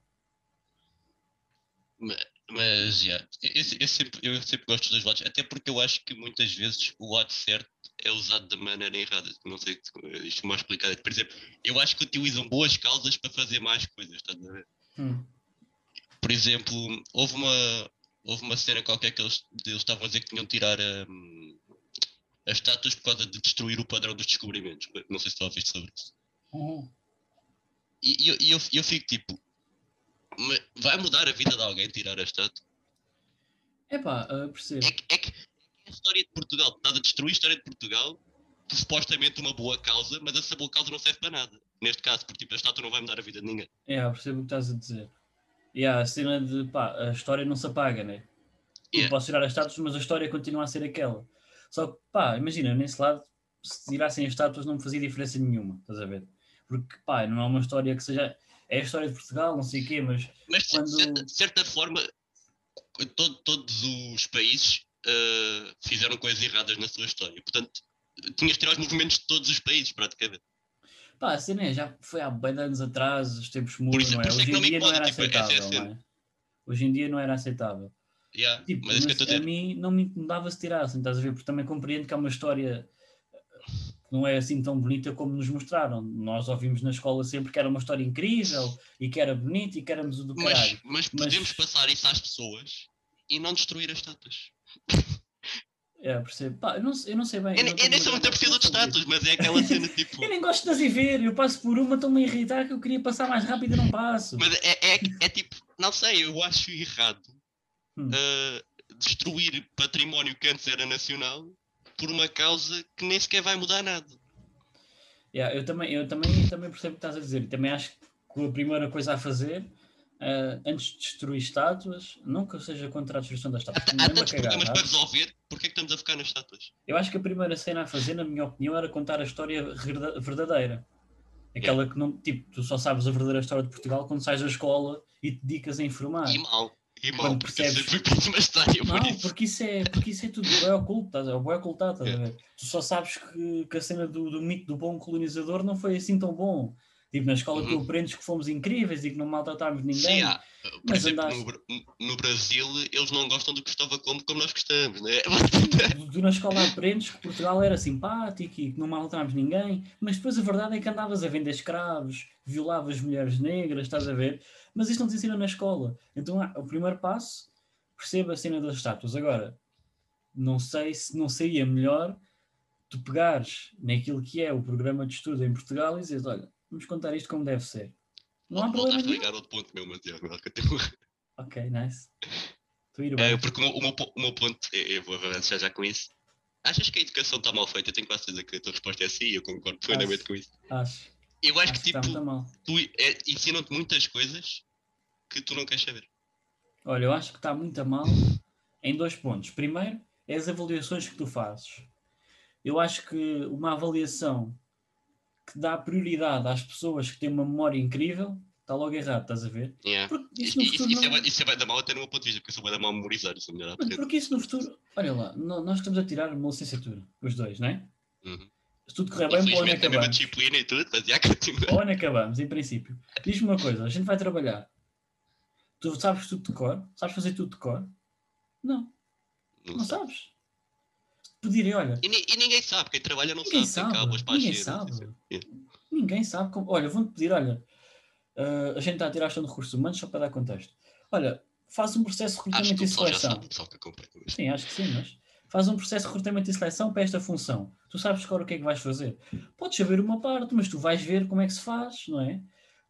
Mas, yeah, eu, eu, sempre, eu sempre gosto dos dois lados, até porque eu acho que muitas vezes o lado certo é usado da maneira errada. Não sei isto mal explicado. Por exemplo, eu acho que utilizam boas causas para fazer mais coisas, estás a ver? Hum. Por exemplo, houve uma, houve uma cena qualquer que eles, eles estavam a dizer que tinham de tirar um, as estátuas por causa de destruir o padrão dos descobrimentos. Não sei se tu ouviste sobre isso. Uhum. E, e eu, eu, eu fico tipo, vai mudar a vida de alguém tirar a estátua? Epá, uh, percebo. É que, é que a história de Portugal, estás a destruir a história de Portugal por supostamente uma boa causa, mas essa boa causa não serve para nada. Neste caso, porque tipo, a estátua não vai mudar a vida de ninguém. É, eu percebo o que estás a dizer. E yeah, a cena de pá, a história não se apaga, né? Yeah. posso tirar as estátuas, mas a história continua a ser aquela. Só que, pá, imagina, nesse lado, se tirassem as estátuas não me fazia diferença nenhuma, estás a ver? Porque, pá, não é uma história que seja é a história de Portugal, não sei o quê, mas. Mas quando... de, certa, de certa forma, todo, todos os países uh, fizeram coisas erradas na sua história. Portanto, tinhas de tirar os movimentos de todos os países, praticamente. Pá, assim, né? já foi há bem anos atrás, os tempos mudam, não é? é Hoje em dia não era tipo, aceitável, não é? Hoje em dia não era aceitável. Yeah, tipo, mas, mas a mim não me incomodava se tirassem, estás a ver? Porque também compreendo que há uma história não é assim tão bonita como nos mostraram. Nós ouvimos na escola sempre que era uma história incrível e que era bonita e que éramos o do caralho. Mas, mas podemos mas... passar isso às pessoas e não destruir as estátuas. É, percebo. Pá, eu, não, eu não sei bem. Eu, eu, eu nem sou muito apreciador de estátuas, mas é aquela cena tipo. eu nem gosto de as ir ver, eu passo por uma, estou-me a irritar que eu queria passar mais rápido e não passo. Mas é, é, é tipo, não sei, eu acho errado hum. uh, destruir património que antes era nacional por uma causa que nem sequer vai mudar nada. Yeah, eu também, eu também, também percebo o que estás a dizer. Também acho que a primeira coisa a fazer uh, antes de destruir estátuas, nunca seja contra a destruição das estátuas. Há, há tantos problemas para resolver, porquê é que estamos a focar nas estátuas? Eu acho que a primeira cena a fazer, na minha opinião, era contar a história verdadeira. Aquela é. que não, tipo, tu só sabes a verdadeira história de Portugal quando sais da escola e te dedicas a informar. E mal. E mal, quando percebes... porque uma história não, por isso. Porque isso é, porque isso é tudo bem oculto, estás a, bem ocultado, estás a ver? Tu só sabes que, que a cena do, do mito do bom colonizador não foi assim tão bom. Tipo, na escola uhum. tu aprendes que fomos incríveis e que não maltratámos ninguém. Sim, há. Por mas exemplo, andaste... no, no, Brasil eles não gostam do Cristóvão Colombo como nós gostamos, né? Tu, tu na escola aprendes que Portugal era simpático e que não maltratámos ninguém, mas depois a verdade é que andavas a vender escravos, violavas mulheres negras, estás a ver? Mas isto não te ensina na escola. Então o primeiro passo, perceba a cena das estátuas. Agora, não sei se não seria melhor tu pegares naquilo que é o programa de estudo em Portugal e dizeres, olha, Vamos contar isto como deve ser. Não há problema nenhum. ligar outro ponto meu, Matias. Ok, nice. É, porque o meu, o meu, o meu ponto, eu vou avançar já com isso. Achas que a educação está mal feita? Eu tenho quase certeza que a tua resposta é sim, eu concordo plenamente com isso. Acho. Eu acho, acho que, tipo, tu é, ensinam-te muitas coisas que tu não queres saber. Olha, eu acho que está muito a mal em dois pontos. Primeiro, é as avaliações que tu fazes. Eu acho que uma avaliação que dá prioridade às pessoas que têm uma memória incrível, está logo errado, estás a ver? Yeah. Isso, isso, isso, não... é, isso é da mal até no meu ponto de vista, porque eu sou bem da mal memorizar, isso é melhor Mas porque isso no futuro, olha lá, nós estamos a tirar uma licenciatura, os dois, não é? Uhum. Se tudo correr bem, para onde acabamos? disciplina e tudo, mas já continua. Para onde acabamos, em princípio. Diz-me uma coisa, a gente vai trabalhar. Tu sabes tudo de cor? Sabes fazer tudo de cor? Não. Não, não sabes pedirem, olha. E, e, ninguém sabe, quem trabalha não ninguém sabe, sabe. para Ninguém sabe. Ninguém sabe como. Olha, vão-te pedir, olha, uh, a gente está a tirar a questão de recursos humanos só para dar contexto. Olha, faz um processo de recrutamento e seleção. Sim, acho que sim, mas faz um processo de recrutamento e seleção para esta função. Tu sabes agora o que é que vais fazer. Podes saber uma parte, mas tu vais ver como é que se faz, não é?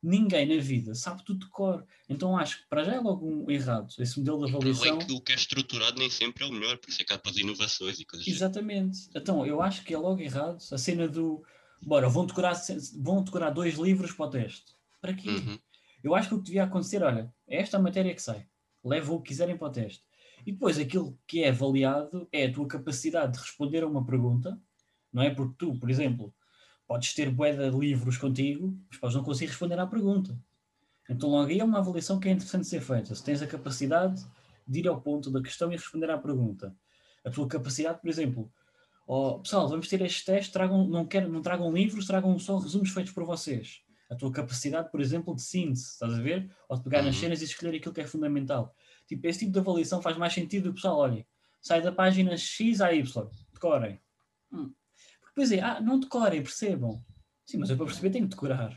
Ninguém na vida sabe tudo de cor. Então acho que para já é logo um errado esse modelo de avaliação. O, é que o que é estruturado nem sempre é o melhor, por isso é capaz de inovações e coisas assim. Exatamente. Então eu acho que é logo errado a cena do bora, vão decorar, vão decorar dois livros para o teste. Para quê? Uhum. Eu acho que o que devia acontecer, olha, é esta a matéria que sai. Leva o que quiserem para o teste. E depois aquilo que é avaliado é a tua capacidade de responder a uma pergunta, não é? Porque tu, por exemplo, podes ter bué de livros contigo, mas podes não conseguir responder à pergunta. Então logo aí é uma avaliação que é interessante ser feita. Se tens a capacidade de ir ao ponto da questão e responder à pergunta. A tua capacidade, por exemplo, oh, pessoal, vamos ter este teste, tragam, não, quero, não tragam livros, tragam só resumos feitos por vocês. A tua capacidade, por exemplo, de síntese, estás a ver? Ou de pegar nas uhum. cenas e escolher aquilo que é fundamental. Tipo, esse tipo de avaliação faz mais sentido, pessoal, olhem, sai da página X a Y, decorem. Hum. Pois é, ah, não decorem, percebam. Sim, mas eu para perceber tenho que decorar.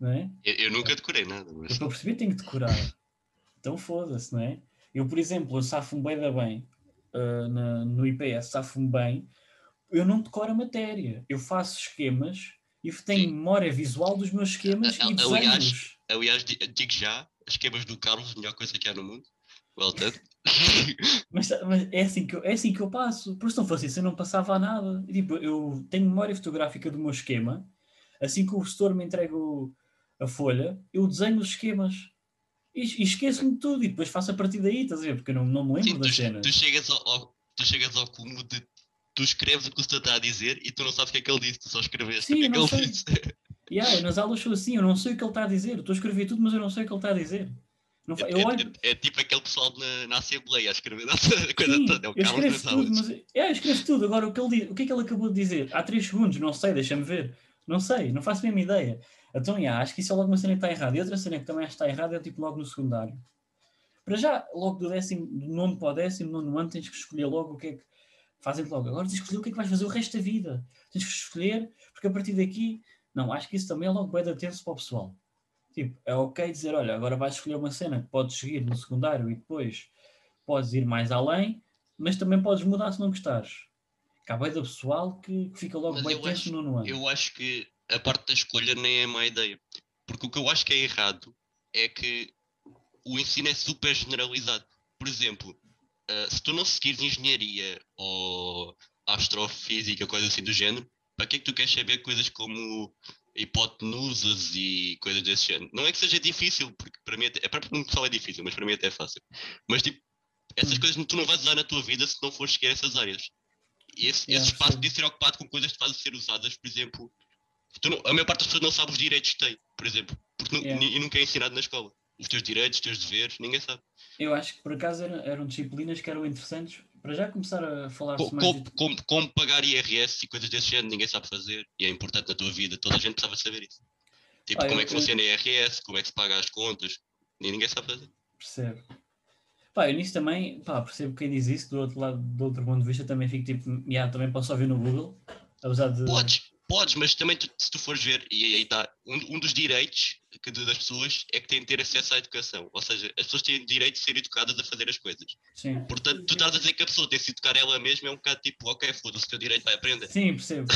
Não é? Eu, eu nunca decorei nada. Mas... Eu para perceber tenho que decorar. Então foda-se, não é? Eu, por exemplo, eu safo-me bem da bem uh, na, no IPS, safo-me bem. Eu não decoro a matéria. Eu faço esquemas e tenho Sim. memória visual dos meus esquemas a, a, e desenhos. Aliás, aliás, digo já, esquemas do Carlos, a melhor coisa que há no mundo. Well done. mas, mas é, assim que eu, é assim que eu passo. Por se não fosse isso, eu não passava a nada. Tipo, eu tenho memória fotográfica do meu esquema. Assim que o gestor me entrega o, a folha, eu desenho os esquemas. E, e esqueço-me de tudo. E depois faço a partir daí, estás a ver? Porque eu não, não me lembro Sim, das tu, cenas. Tu chegas ao, ao, tu chegas ao cúmulo de tu escreves o que o senhor está a dizer e tu não sabes o que é que ele disse, tu só escreveste Sim, o que é que ele sei. disse. Yeah, nas aulas sou assim, eu não sei o que ele está a dizer. Estou a escrever tudo, mas eu não sei o que ele está a dizer. É, eu olho... é, é, tipo aquele pessoal na, na Assembleia a escrever a coisa Sim, toda. É o eu escrevo tudo, mas, é, eu escrevo tudo. Agora, o que, ele, o que é que ele acabou de dizer? Há 3 segundos, não sei, deixa-me ver. Não sei, não faço a mesma ideia. Então, yeah, acho que isso é logo uma cena que está errada. E outra cena que também acho que está errada é tipo logo no secundário. Para já, logo do décimo, do nono para o décimo, nono ano, tens que escolher logo o que é que. Fazem logo. Agora tens que escolher o que é que vais fazer o resto da vida. Tens que escolher, porque a partir daqui. Não, acho que isso também é logo bem de tenso para o pessoal. Tipo, é ok dizer, olha, agora vais escolher uma cena que podes seguir no secundário e depois podes ir mais além, mas também podes mudar se não gostares. Acabei da pessoal que, que, fica logo mas bem tenso no ano. Eu acho que a parte da escolha nem é má ideia. Porque o que eu acho que é errado é que o ensino é super generalizado. Por exemplo, uh, se tu não seguires engenharia ou astrofísica, coisa assim do género, para que é que tu queres saber coisas como hipotenusas e coisas desse género. Não é que seja difícil, porque para mim até, é para o pessoal é difícil, mas para mim até é fácil. Mas tipo, essas Hum. coisas tu não vais usar na tua vida se não fores seguir essas áreas. E esse, Yeah, esse espaço percebo. de ser ocupado com coisas que fazem ser usadas, por exemplo, tu não- a maior parte das pessoas não sabe os direitos que tem, por exemplo, porque Yeah. ni- e nunca é ensinado na escola. Os teus direitos, os teus deveres, ninguém sabe. Eu acho que por acaso eram, eram disciplinas que eram interessantes para já começar a falar-se Co- mais. Como, como- como pagar IRS e coisas desse género, ninguém sabe fazer e é importante na tua vida, toda a gente precisava saber isso. Tipo, Ah, como é que eu- funciona IRS, como é que se paga as contas, e ninguém sabe fazer. Percebe? Pá, eu nisso também, pá, percebo quem diz isso, do outro lado, do outro ponto de vista, também fico tipo, yeah, também posso ouvir no Google, apesar de. Podes, podes, mas também tu- se tu fores ver, e aí está, um, um dos direitos que das pessoas é que têm de ter acesso à educação. Ou seja, as pessoas têm direito de ser educadas a fazer as coisas. Sim. Portanto, tu estás a dizer que a pessoa tem de se educar ela mesma é um bocado tipo, ok, foda-se, o teu direito vai aprender. Sim, percebo.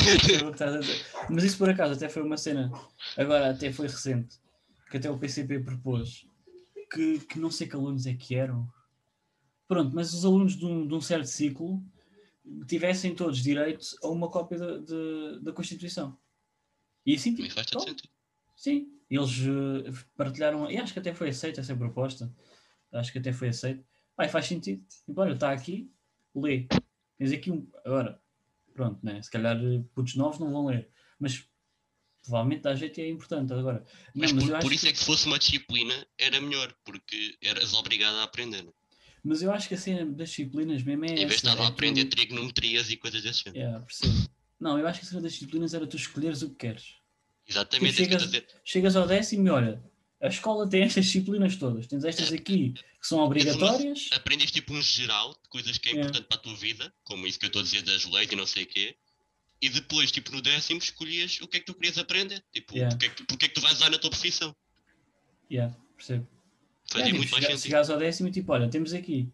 Mas isso por acaso até foi uma cena, agora até foi recente, que até o PCP propôs, que, que não sei que alunos é que eram. Pronto, mas os alunos de um, de um certo ciclo tivessem todos direito a uma cópia da, da, da Constituição. E assim, tipo, faz todo sentido. Sim, eles eh, partilharam, e acho que até foi aceita essa proposta. Acho que até foi aceito. Pai, faz sentido. Tipo, olha, está aqui, lê. Tens aqui um. Agora, pronto, né? Se calhar eh, putos novos não vão ler. Mas provavelmente dá jeito e é importante. Agora, Mas, não, mas, por, por isso que, é que se fosse uma disciplina era melhor, porque eras obrigado a aprender. né? Mas eu acho que a cena das disciplinas mesmo é. em vez de estar a é aprender tu- trigonometrias e coisas desse género. Yeah, percebo. Não, eu acho que a cena das disciplinas era tu escolheres o que queres. Exatamente, Tipo, é que eu chegas- estou a dizer. Chegas ao décimo e olha, a escola tem estas disciplinas todas. Tens estas aqui que são obrigatórias. Aprendes tipo um geral de coisas que é Yeah. importante para a tua vida, como isso que eu estou a dizer das leis e não sei o quê. E depois, tipo, no décimo escolhias o que é que tu querias aprender. Tipo, Yeah. porque, é que, tu- porque é que tu vais usar na tua profissão. Yeah, percebo. Fazia É, tipo, muito mais chega- sentido. chegares ao décimo e tipo, olha, temos aqui.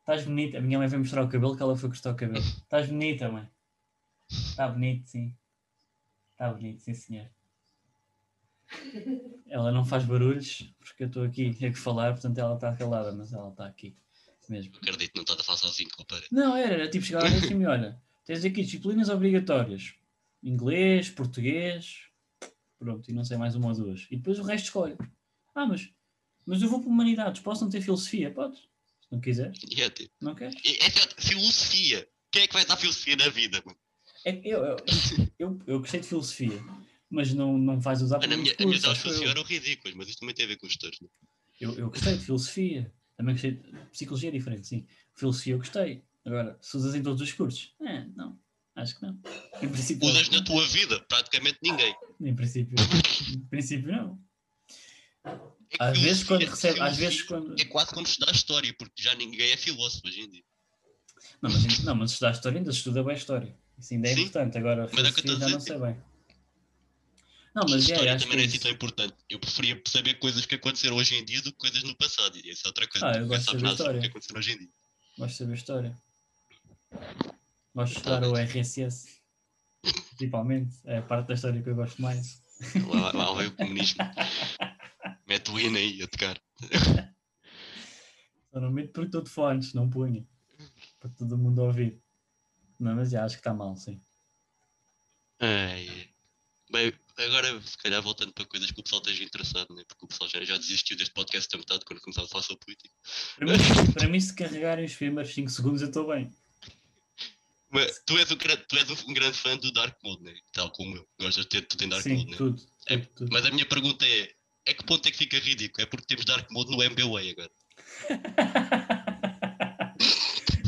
Estás bonita. A minha mãe veio mostrar o cabelo que ela foi cortar o cabelo. Estás bonita, mãe. Está bonito, sim. Está bonito, sim, senhor. Ela não faz barulhos porque eu estou aqui a falar, portanto ela está calada, mas ela está aqui mesmo. Acredito, não estás a falar sozinho com a parede. Não, era, era tipo chegar ao décimo e olha, tens aqui disciplinas obrigatórias: inglês, português, pronto, e não sei mais uma ou duas. E depois o resto escolhe. Ah, mas, mas eu vou para humanidades, posso não ter filosofia? Podes, se não quiseres, E é tipo. não queres? é outra- filosofia. Quem é que vai dar filosofia na vida? É, eu, eu, eu, eu gostei de filosofia, mas não, não vais usar para minha, a minha discurso, aulas de eram ridículas, mas isto também tem a ver com os gestores. Né? Eu, eu gostei de filosofia, também gostei de psicologia é diferente, sim. Filosofia eu gostei. Agora, se usas em todos os cursos? É, não, acho que não. Em princípio, Usas na tua vida, praticamente ninguém. Em princípio, em princípio não. É que Às vezes quando filosofia- recebe, às vezes filosofia quando. É quase como estudar história, porque já ninguém é filósofo hoje em dia. Não, mas, não, mas estudar história ainda se estuda bem história. Isso ainda é Sim. importante. Agora, Mas é que filosofia a já não sei bem. Não, mas é, história acho também que não é é assim tão importante. Eu preferia saber coisas que aconteceram hoje em dia do que coisas no passado. E isso é outra coisa. Ah, eu gosto de saber que história. aconteceu hoje em dia. Gosto de saber história. Gosto de estudar o RSS. Principalmente. É a parte da história que eu gosto mais. Lá, lá veio o comunismo. Mete o hino aí a tocar. Só não meto porque estou de fones, não punha. Para todo mundo ouvir. Não, mas já acho que está mal, sim. Ai. Bem, agora se calhar voltando para coisas que o pessoal esteja interessado, né? porque o pessoal já, já desistiu deste podcast a metade quando começava a falar sobre política. Para mim, para mim, se carregarem os primeiros 5 segundos, eu estou bem. Mas tu és, um, grande- tu és um, um grande fã do Dark Mode, né? tal como eu. Gostas de ter tudo em Dark Sim, Mode, né? tudo. É, tudo. Mas a minha pergunta é: é que ponto é que fica ridículo? É porque temos Dark Mode no MBWay agora.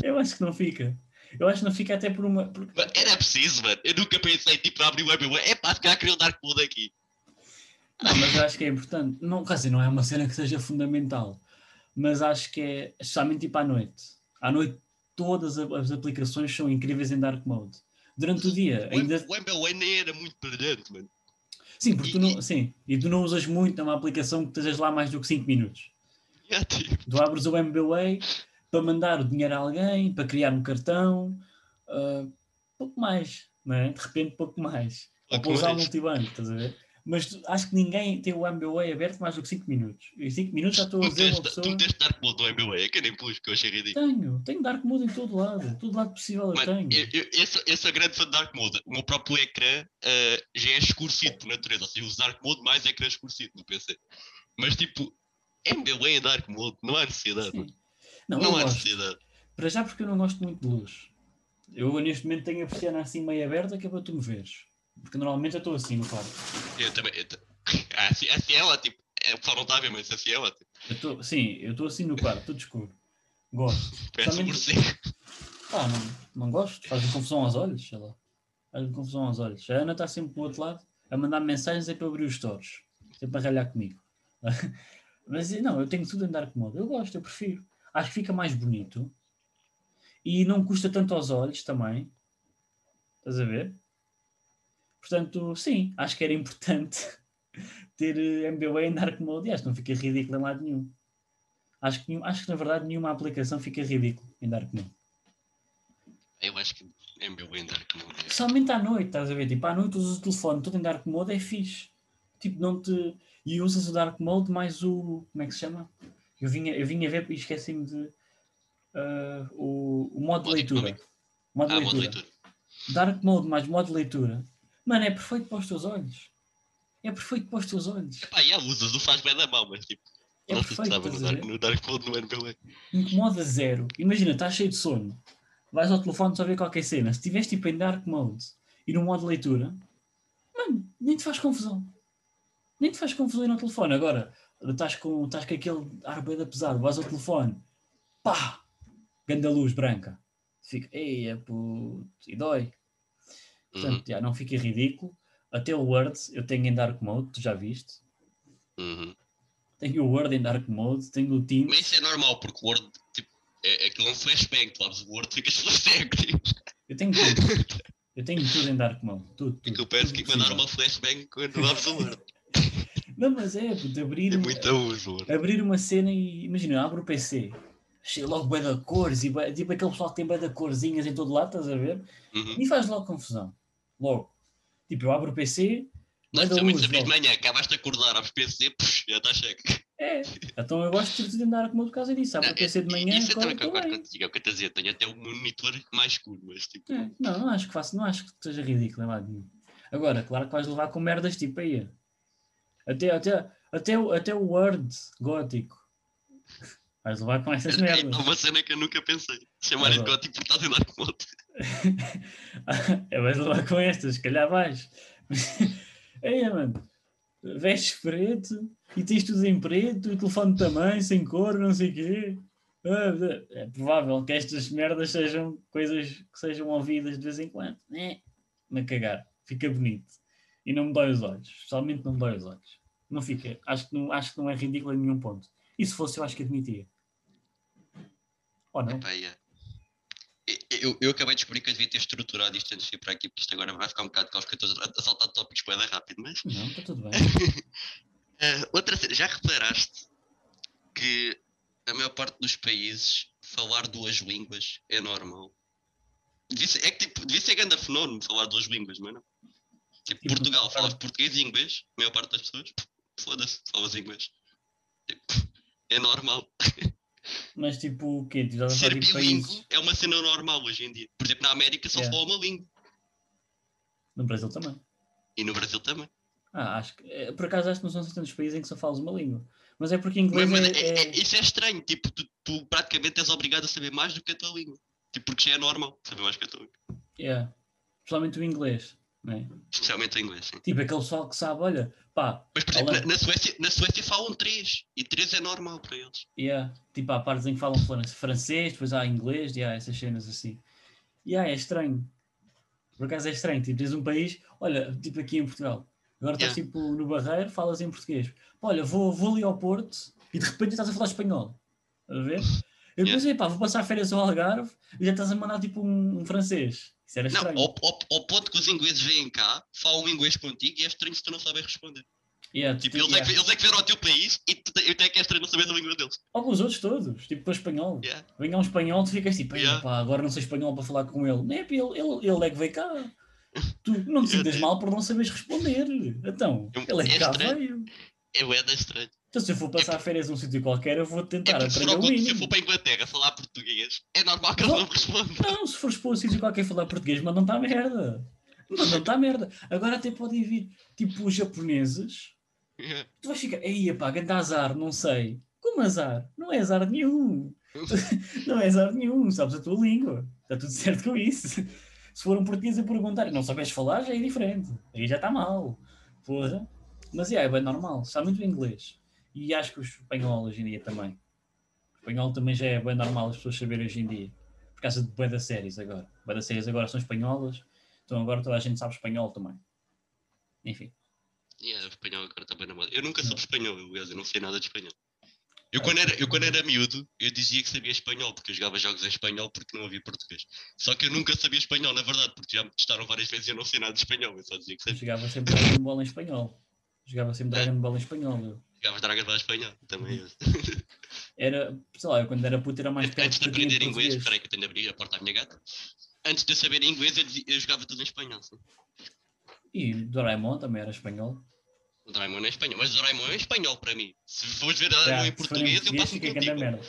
eu acho que não fica. Eu acho que não fica até por uma. por- era preciso, mano. Eu nunca pensei tipo abrir o MBWay. É pá, se calhar queria o Dark Mode aqui. Não, mas eu acho que é importante. Não, quer dizer, não é uma cena que seja fundamental, mas acho que é, especialmente tipo à noite. À noite, todas as aplicações são incríveis em dark mode. Durante o dia, O, ainda. o MBWay nem era muito brilhante, mano. Sim, porque tu e- não, sim, e tu não usas muito numa aplicação que estejas lá mais do que 5 minutos. Já, tipo, Tu abres o MBWay para mandar o dinheiro a alguém, para criar um cartão, ah, pouco mais, não é? De repente, pouco mais. Ou para usar o mais. multibanco, estás a ver? Mas acho que ninguém tem o MBA aberto mais do que 5 minutos. Em 5 minutos já estou a dizer uma meteste, tu pessoa. meteste Dark Mode no MBA, é que eu nem pus, que eu achei ridículo. Tenho, tenho Dark Mode em todo lado. Todo lado possível eu Mano, tenho. eu, eu, eu, sou, eu sou grande fã de Dark Mode. O meu próprio ecrã eh, já é escurecido por natureza. Ou seja, eu uso Dark Mode mais ecrã escurecido no PC. Mas tipo, MBA em Dark Mode, não há necessidade. Sim. Não, Não há gosto. necessidade. Para já porque eu não gosto muito de luz. Eu neste momento tenho a persiana assim meio aberta que é para tu me veres. Porque normalmente eu estou assim no quarto. Eu também. Eu, ta- Ah, assim, assim é ótimo. É, o pessoal não está a ver, mas assim é ótimo. Eu tô, sim, eu estou assim no quarto, tudo escuro. Gosto. Parece um morcego. Pá, não, não gosto. Faz-me confusão aos olhos, sei lá. Faz-me confusão aos olhos. A Ana está sempre do outro lado a mandar mensagens aí para abrir os stores. Sempre a ralhar comigo. Mas não, eu tenho tudo em Dark Mode. Eu gosto, eu prefiro. Acho que fica mais bonito. E não custa tanto aos olhos também. Estás a ver? Portanto, sim, acho que era importante ter eh, MBA em Dark Mode. E acho que não fica ridículo em lado nenhum. Acho que, acho que na verdade nenhuma aplicação fica ridículo em Dark Mode. Eu acho que MBA em Dark Mode. é- Somente à noite, estás a ver? Tipo, à noite usas o telefone todo em Dark Mode, é fixe. Tipo, não te. E usas o Dark Mode mais o. Como é que se chama? Eu vinha, eu vinha ver e esqueci-me de. ah, o, o modo de Modo leitura. económico. Modo de Ah, modo leitura. leitura. Dark Mode mais modo de leitura. Mano, é perfeito para os teus olhos. É perfeito para os teus olhos. Pá, já usas, o faz bem da mão, mas tipo. É não perfeito, estava no Dark, no Dark Mode no MBA. Incomoda zero. Imagina, estás cheio de sono. Vais ao telefone só ver qualquer cena. Se estiveres tipo em Dark Mode e no modo leitura, mano, nem te faz confusão. Nem te faz confusão ir ao telefone. Agora, estás com, estás com aquele ar bem pesado, vais ao telefone, pá, ganda luz branca. Fica, ei, é puto, e dói. Uhum. Portanto, já, não fica ridículo. Até o Word eu tenho em Dark Mode, tu já viste. Uhum. Tenho o Word em Dark Mode, tenho o Teams. Mas isso é normal, porque o Word, tipo, é, é aquilo é um flashbang. Tu abres o Word e ficas flashbang. Tipo. Eu tenho tudo. Eu tenho tudo em Dark Mode. Tudo, tudo. Tudo que vai dar possível. uma flashbang quando abres o Word. Não, mas é, puto, abrir, É uma- muito uso, abrir uma cena e imagina, abro o PC, cheio logo bem da cores, e tipo aquele pessoal que tem bem da corzinhas em todo lado, estás a ver? Uhum. E faz logo confusão. Logo. Tipo, eu abro o PC, luz, se abrir de manhã, acabaste de acordar, abres PC, pux, já está cheque. É. Então eu gosto de andar com por causa disso. Abro o PC de manhã, Isso eu também concordo contigo, é o que eu a dizer. Tenho até um monitor mais escuro, mas tipo. É, Não, não acho que faço, não acho que seja ridículo lado nenhum. Agora, claro que vais levar com merdas tipo aí. Até, até, até, o- até o Word gótico. Vais levar com essas É merdas. uma cena que eu nunca pensei. Chamarem de gótico porque estás a andar com outro. é, vais levar com estas, se calhar vais. é, mano. Vestes preto e tens tudo em preto, o telefone também, sem cor, não sei o quê. Ah, É provável que estas merdas sejam coisas que sejam ouvidas de vez em quando. É, na cagar. Fica bonito. E não me dói os olhos. Especialmente não me dói os olhos. Não fica. Acho que não, acho que não é ridículo em nenhum ponto. E se fosse, eu acho que admitia. Ou não? Epá, yeah. Eu, eu, acabei de descobrir que eu devia ter estruturado isto antes de ir para aqui, porque isto agora vai ficar um bocado caos, porque eu estou a saltar tópicos para dar rápido, mas. Não, está tudo bem. Ah, outra cena, já reparaste que a maior parte dos países falar duas línguas é normal? Devia ser, é que tipo, devia ser grande fenómeno falar duas línguas, mas não. Tipo, Tipo, Portugal, não- falas português e inglês, a maior parte das pessoas, foda-se, falas inglês. Tipo, é normal. Mas tipo, o quê? Já Ser países. é uma cena normal hoje em dia. Por exemplo, na América só Yeah. fala uma língua. No Brasil também. E no Brasil também. Ah, acho que. é, Por acaso acho que não são assim tantos países em que só falas uma língua. Mas é porque Mas, inglês mas é, é- é- é- isso é estranho. Tipo, tu, tu praticamente és obrigado a saber mais do que a tua língua. Tipo, porque já é normal saber mais que a tua língua. yeah. Principalmente o inglês. Né? Especialmente o inglês, sim. Tipo, aquele pessoal que sabe, olha, pá, Mas, por exemplo, na, na Suécia, na Suécia falam três. E três é normal para eles. yeah. tipo, há partes em que falam fran- francês, depois há inglês, yeah, essas cenas assim. Yeah, é estranho. Por acaso é estranho. Tipo, tens um país, olha, tipo aqui em Portugal. Agora estás tipo no Barreiro, falas em português. Olha, vou, vou ali ao Porto e de repente estás a falar espanhol. Estás a ver? Eu Yeah. pensei, pá, vou passar férias ao Algarve e já estás a mandar tipo um, um francês. Isso era Não, estranho. ao, ao, ao ponto que os ingleses vêm cá, falam inglês contigo e é estranho se tu não sabes responder. Yeah, Tipo, eles, é que, yeah. eles é que vieram ao teu país e tu, eu tenho que é estranho não saber a língua deles. Os outros todos, tipo para espanhol. Yeah. Venha um espanhol, tu ficas tipo, "Ei, Yeah. pá, agora não sei espanhol para falar com ele. Não é, ele, ele, ele é que veio cá. Tu não te Eu sintas mal por não saberes responder. Então, Eu- ele é é cá estranho. veio. É da estranho. Então, se eu for passar férias num sítio qualquer, eu vou É tentar for, aprender o ponto, se eu mínimo. for para a Inglaterra falar português, é normal que ele Não. responda. Não, se fores para um sítio qualquer falar português, mas não está merda. Mas não está merda. Agora até podem vir, tipo, os japoneses. Tu vais ficar, ei, pá, grande azar, não sei. Como azar? Não é azar nenhum. Não é azar nenhum, sabes a tua língua. Está tudo certo com isso. Se for um português a perguntar e não souberes falar, já é diferente. Aí já está mal. Porra. Mas é, é bem normal. Está muito em inglês. E acho que o espanhol hoje em dia também. O espanhol também já é bem normal as pessoas saberem hoje em dia. Por causa de das séries agora. Das séries agora são espanholas. Então agora toda a gente sabe espanhol também. Enfim. Yeah, o espanhol agora está bem na moda. Eu nunca soube espanhol, aliás, eu não sei nada de espanhol. Eu quando, era, eu quando era miúdo, eu dizia que sabia espanhol, porque eu jogava jogos em espanhol porque não havia português. Só que eu nunca sabia espanhol, na verdade, porque já me testaram várias vezes e eu não sei nada de espanhol, eu só dizia que Eu sabia. jogava sempre Dragon Ball em espanhol. Jogava sempre Dragon Ball em espanhol. Eu. Jogava Ball em espanhol, também eu. Era, sei lá, eu quando era puto era mais perto Antes de aprender inglês, espera aí que eu tenho de abrir a porta à minha gata. Antes de eu saber inglês, eu, eu jogava tudo em espanhol. Sim. E Doraemon também era espanhol. O Doraemon é espanhol, mas o Doraemon é espanhol para mim. Se fores ver Doraemon em português, eu passo fica contigo. merda.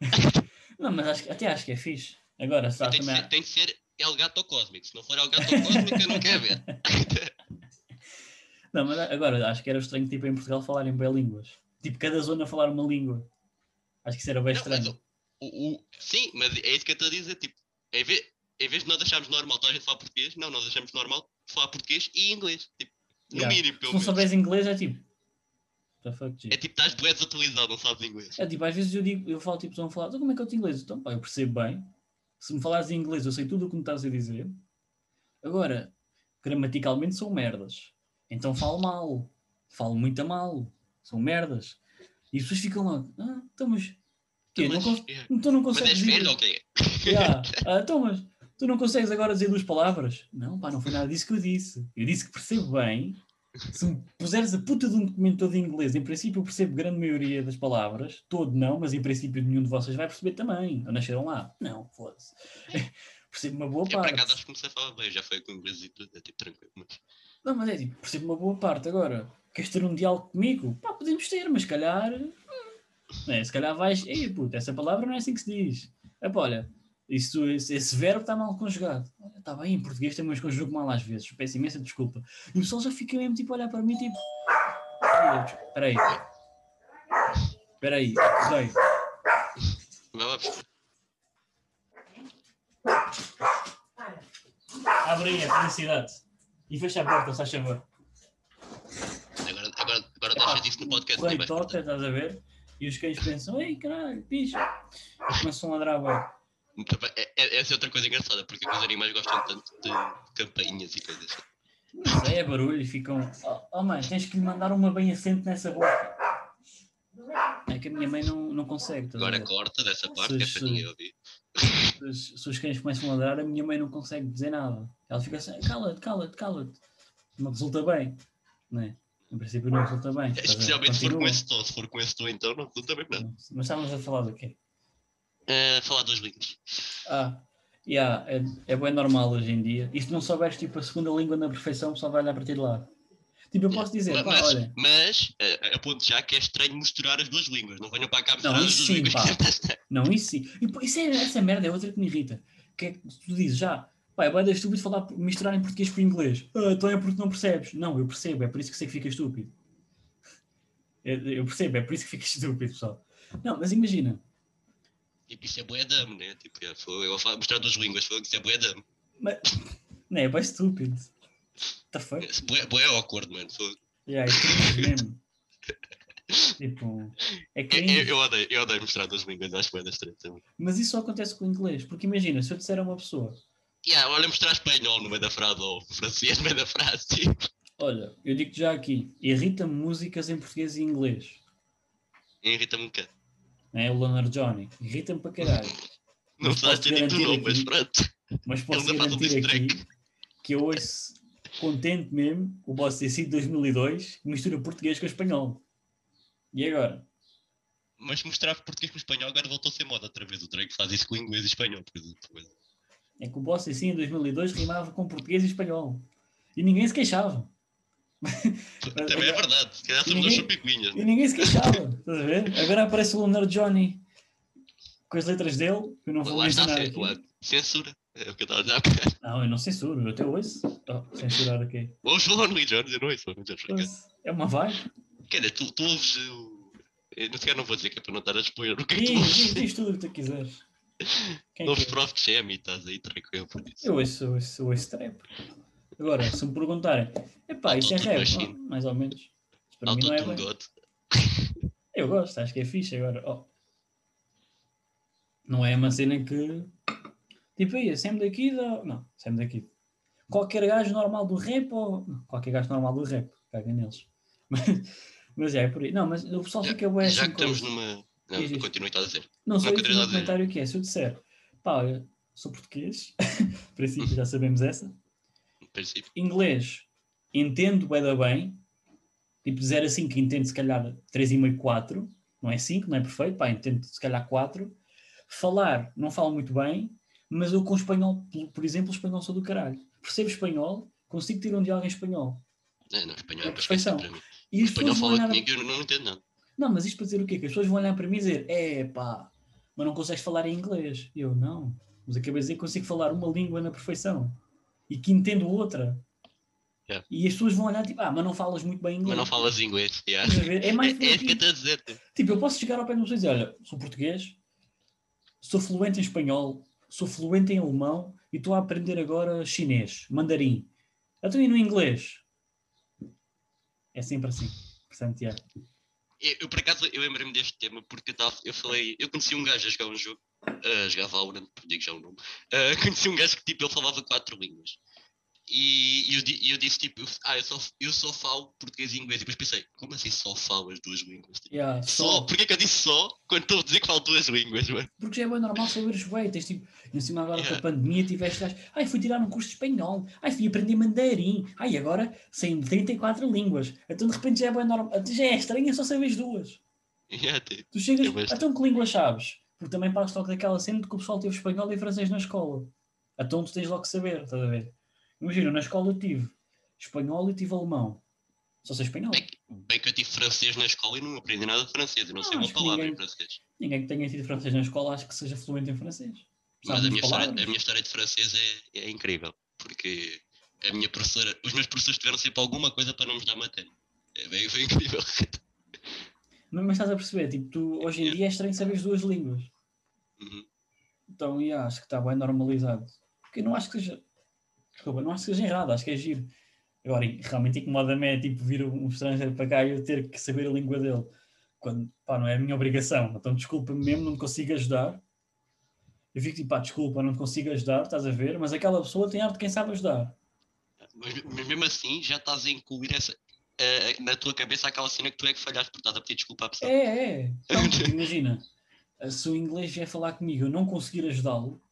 não, mas acho, até acho que é fixe. Agora, só Tem de, também. ser, tem de ser El Gato Cósmico. Se não for El Gato Cósmico, eu não quero ver. Não, mas agora acho que era estranho, tipo, em Portugal falarem bem línguas. Tipo, cada zona falar uma língua. Acho que isso era bem Não, mas estranho. o, o- o- sim, mas é isso que eu estou a dizer. Tipo, em vez, em vez de nós acharmos normal toda a gente falar português, não, nós achamos normal falar português e inglês. Tipo, no Yeah. mínimo, Se pelo não menos. souberes inglês, é tipo. É tipo, estás bué desatualizado, não sabes inglês. É tipo, às vezes eu digo, eu falo tipo, estão a falar, então como é que eu te inglês? Então, pá, eu percebo bem. Se me falares em inglês, eu sei tudo o que me estás a dizer. Agora, gramaticalmente são merdas. Então falo mal. Falo muito a mal. São merdas. E as pessoas ficam lá, ah, então mas. Quê? Mas, não, cons- é. então não Mas consegues és dizer- velho ou quê? Yeah. Ah, então, mas tu não consegues agora dizer duas palavras? Não, pá, não foi nada disso que eu disse. Eu disse que percebo bem. Se me puseres a puta de um documento todo em inglês, em princípio eu percebo grande maioria das palavras. Todo não, mas em princípio nenhum de vocês vai perceber também. Ou nasceram lá? Não, foda-se. percebo uma boa Eu por acaso parte. acho que comecei a falar bem, já foi com inglês e tudo, é tipo tranquilo. Mas... Não, mas é tipo, percebo uma boa parte. Agora, queres ter um diálogo comigo? Pá, podemos ter, mas se calhar. hum, É, se calhar vais. Ei, puta, essa palavra não é assim que se diz. É pá, olha, isso, esse, esse verbo está mal conjugado. Está bem, em português também os conjugo mal às vezes. Peço imensa desculpa. E o pessoal já fica mesmo tipo a olhar para mim, tipo. Espera aí. Espera aí. Buscar. Abre aí a felicidade. E fecha a porta, se faz favor. Agora, agora, agora deixa disso no podcast. Não vais toca, estás a ver? E os cães pensam, ei caralho, bicho. E começam a ladrar bem. É- é- Essa é outra coisa engraçada, porque os animais gostam tanto de campainhas e coisas assim. Mas é barulho e ficam. Oh, oh mãe, tens que lhe mandar uma bem assente nessa boca. É que a minha mãe não, não consegue. a Agora corta dessa parte, que é para ninguém ouvir. Se, os- se os cães começam a ladrar, a minha mãe não consegue dizer nada. Ela fica assim, cala-te, cala-te, cala-te. Não resulta bem. Não é? Em princípio não resulta bem. a ver? Especialmente se for com esse tom. Se for com esse tom, então não resulta bem nada. Mas estávamos a falar do quê? Eh, falar duas línguas. Ah, yeah, é, é bem normal hoje em dia. E se não souberes tipo a segunda língua na perfeição, só vai olhar para ti de lado. Tipo, eu posso dizer, Ma- pá, mas, olha, mas eh, aponto já que é estranho misturar as duas línguas. Não venham para cá misturar Não, as duas sim, línguas. pá. não, isso sim. E, isso é, essa merda é outra que me irrita. Que é que tu dizes já, pá, é bem estúpido falar, misturar em português com inglês. Ah, então é porque não percebes. Não, eu percebo, é por isso que sei que fica estúpido. Eu, eu percebo, é por isso que fica estúpido, pessoal. Não, mas imagina, Tipo, isso é bué dame, né? Tipo, foi, eu vou mostrar duas línguas, foi, isso é bué dame. mas, não é bem estúpido. Feito? Isso Bué, bué awkward, mano. Yeah, é cringe mesmo. tipo, é Eu, cringe. eu, eu odeio, eu odeio mostrar duas línguas, da estranho também. Mas isso só acontece com o inglês. Porque imagina, se eu disser a uma pessoa, Yeah, olha, mostrar espanhol no meio da frase ou francês no meio da frase. Tipo. olha, eu digo já aqui, irrita-me músicas em português e inglês. Irrita-me um bocado. Né? O Leonard Johnny. Irrita-me para caralho. Não Mas sabes posso ter dito o garantir nome, mas pronto. Mas posso faz garantir aqui que eu ouço contente mesmo o Boss DC de 2002 que mistura português com espanhol. E agora? Mas mostrar português com espanhol agora voltou a ser moda outra vez. O Drake faz isso com inglês e espanhol, por exemplo. É que o Boss DC em 2002 rimava com português e espanhol. E ninguém se queixava. Também é verdade. Se calhar somos Ninguém-. E ninguém se queixava. Estás a ver? Agora aparece o Lunar Johnny com as letras dele, que eu não vou Lá está, aqui. lá- censura. É o que eu estava a dizer há bocado. Não, eu não censuro, eu até ouço. Oh, censurar aqui. Ouves falar no Lee Jones, eu não ouço acaso. Ouço. É uma vibe. Quer dizer, tu, tu ouves o. Eu não, sequer não vou dizer que é para não estar a expor o que é que tu Diz, diz, ouves. diz tudo o que tu quiseres. Quem é Ouves é? Prof. Jam e estás aí tranquilo por isso. Eu ouço, eu ouço, eu ouço trap. Agora, se me perguntarem, epá, isso é rap? Oh, mais ou menos. Para mim não é bem. Eu gosto, acho que é fixe agora. oh. Não é uma cena que. Tipo aí, Sam da Kid ou. Não, Sam da Kid. Qualquer gajo normal do rap ou. Não, qualquer gajo normal do rap. Caga neles. Mas, mas é, é por aí. Não, mas o pessoal fica bué Já assim que estamos numa. Não, continua estás a dizer. Não, ia a um dizer. comentário que é, se eu disser, pá, olha, sou português, princípio já sabemos essa, princípio. inglês, entendo bué da bem, tipo de 0 a 5 entendo se calhar 3,5, 4, não é 5, não é perfeito, pá, entendo se calhar 4, falar, não falo muito bem, mas eu com espanhol, por- exemplo, o espanhol sou do caralho, percebo espanhol, consigo ter um diálogo em espanhol, É, não, espanhol É é perfeição. para mim. e O espanhol fala olhar, comigo e eu não, não entendo nada. não, mas isto para dizer o quê? Que as pessoas vão olhar para mim e dizer, é pá, mas não consegues falar em inglês. E eu, não. Mas acabei de dizer que consigo falar uma língua na perfeição e que entendo outra. Yeah. E as pessoas vão olhar tipo, ah, mas não falas muito bem inglês. Mas não falas inglês. yeah. É É, mais é isso que eu estou a dizer. tipo. Tipo, eu posso chegar ao pé de uma pessoa e dizer, olha, sou português, sou fluente em espanhol, sou fluente em alemão e estou a aprender agora chinês, mandarim. Então e no inglês? É sempre assim. Portanto, yeah. Eu, eu, por acaso, eu lembrei-me deste tema porque eu, eu falei, eu conheci um gajo a jogar um jogo, a jogar Valorant, digo já o nome, ah, conheci um gajo que tipo, ele falava quatro línguas. E eu, eu disse tipo, ah, eu só, eu só falo português e inglês. E depois pensei, como assim só falo as duas línguas? Tipo, Yeah, Só, porquê que eu disse só quando estou a dizer que falo duas línguas, mano? Porque já é bem normal saberes bem. Tens tipo, em cima agora Yeah. com a pandemia, tiveste ai, fui tirar um curso de espanhol, ai, fui aprender mandarim, ai, agora sei 34 línguas. Então de repente já é bem normal, já é estranho, só saberes duas. Yeah, tipo, Tu chegas, É então que língua sabes? Porque também passo logo daquela cena de que o pessoal teve espanhol e francês na escola. Então tu tens logo que saber, estás a ver? Imagina, na escola eu tive espanhol e tive alemão. Só sei espanhol. Bem, bem que eu tive francês na escola e não aprendi nada de francês. Eu não Ah, sei uma acho que palavra ninguém- em francês. Ninguém que tenha tido francês na escola acho que seja fluente em francês. Mas a minha, história, a minha história de francês é, é incrível, porque a minha professora, os meus professores tiveram sempre alguma coisa para não nos dar matéria. É bem, foi incrível. Mas, mas estás a perceber, tipo, tu hoje em Yeah. dia é estranho saberes duas línguas. Uhum. Então, yeah, acho que está bem normalizado. Porque eu não acho que seja. Desculpa, não acho que seja errado, acho que é giro. Agora, realmente incomoda-me é tipo vir um estrangeiro para cá e eu ter que saber a língua dele. Quando, pá, não é a minha obrigação. Então, desculpa-me mesmo, não te consigo ajudar. Eu fico tipo, pá, desculpa, não te consigo ajudar, estás a ver? Mas aquela pessoa tem arte de quem sabe ajudar. Mas, mas mesmo assim, já estás a incluir essa, eh, na tua cabeça aquela cena que tu é que falhaste por estás a pedir desculpa à pessoa. É, é. Então, imagina, se o inglês vier falar comigo eu não conseguir ajudá-lo,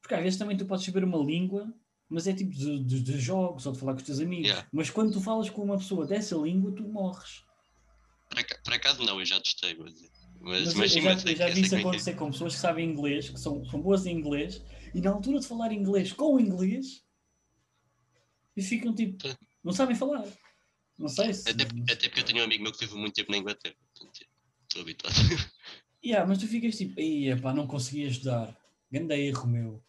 porque às vezes também tu podes saber uma língua, mas é tipo de, de- de jogos ou de falar com os teus amigos. Yeah. Mas quando tu falas com uma pessoa dessa língua, tu morres. Por, por acaso não, eu já testei, mas, mas, Mas, sim, eu já, mas eu já vi sei isso como é é. acontecer com pessoas que sabem inglês, que são, são boas em inglês, e na altura de falar inglês com inglês, e ficam tipo, não sabem falar. Não sei se. Até, até porque eu tenho um amigo meu que teve muito tempo na Inglaterra. portanto, Estou habituado. Yeah, mas tu ficas tipo, ei, pá, não consegui ajudar. Ganda erro meu.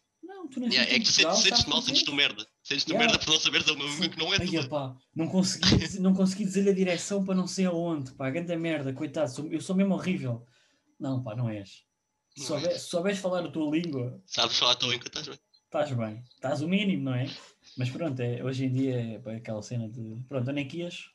Tu nasceste Yeah, é que Portugal, sentes- mal, sentes-te merda. Sentes-te Yeah. merda por não saberes uma língua que não é tua. pá, não consegui, não consegui dizer a direção para não sei aonde, pá, ganda merda, coitado, sou- eu sou mesmo horrível. Não, pá, não és. Se Não souber- és. se souberes falar a tua língua, Sabes falar a tua língua, estás bem. estás bem. Estás o mínimo, não é? Mas pronto, é, hoje em dia é pá, aquela cena de. Pronto, onde é que ias?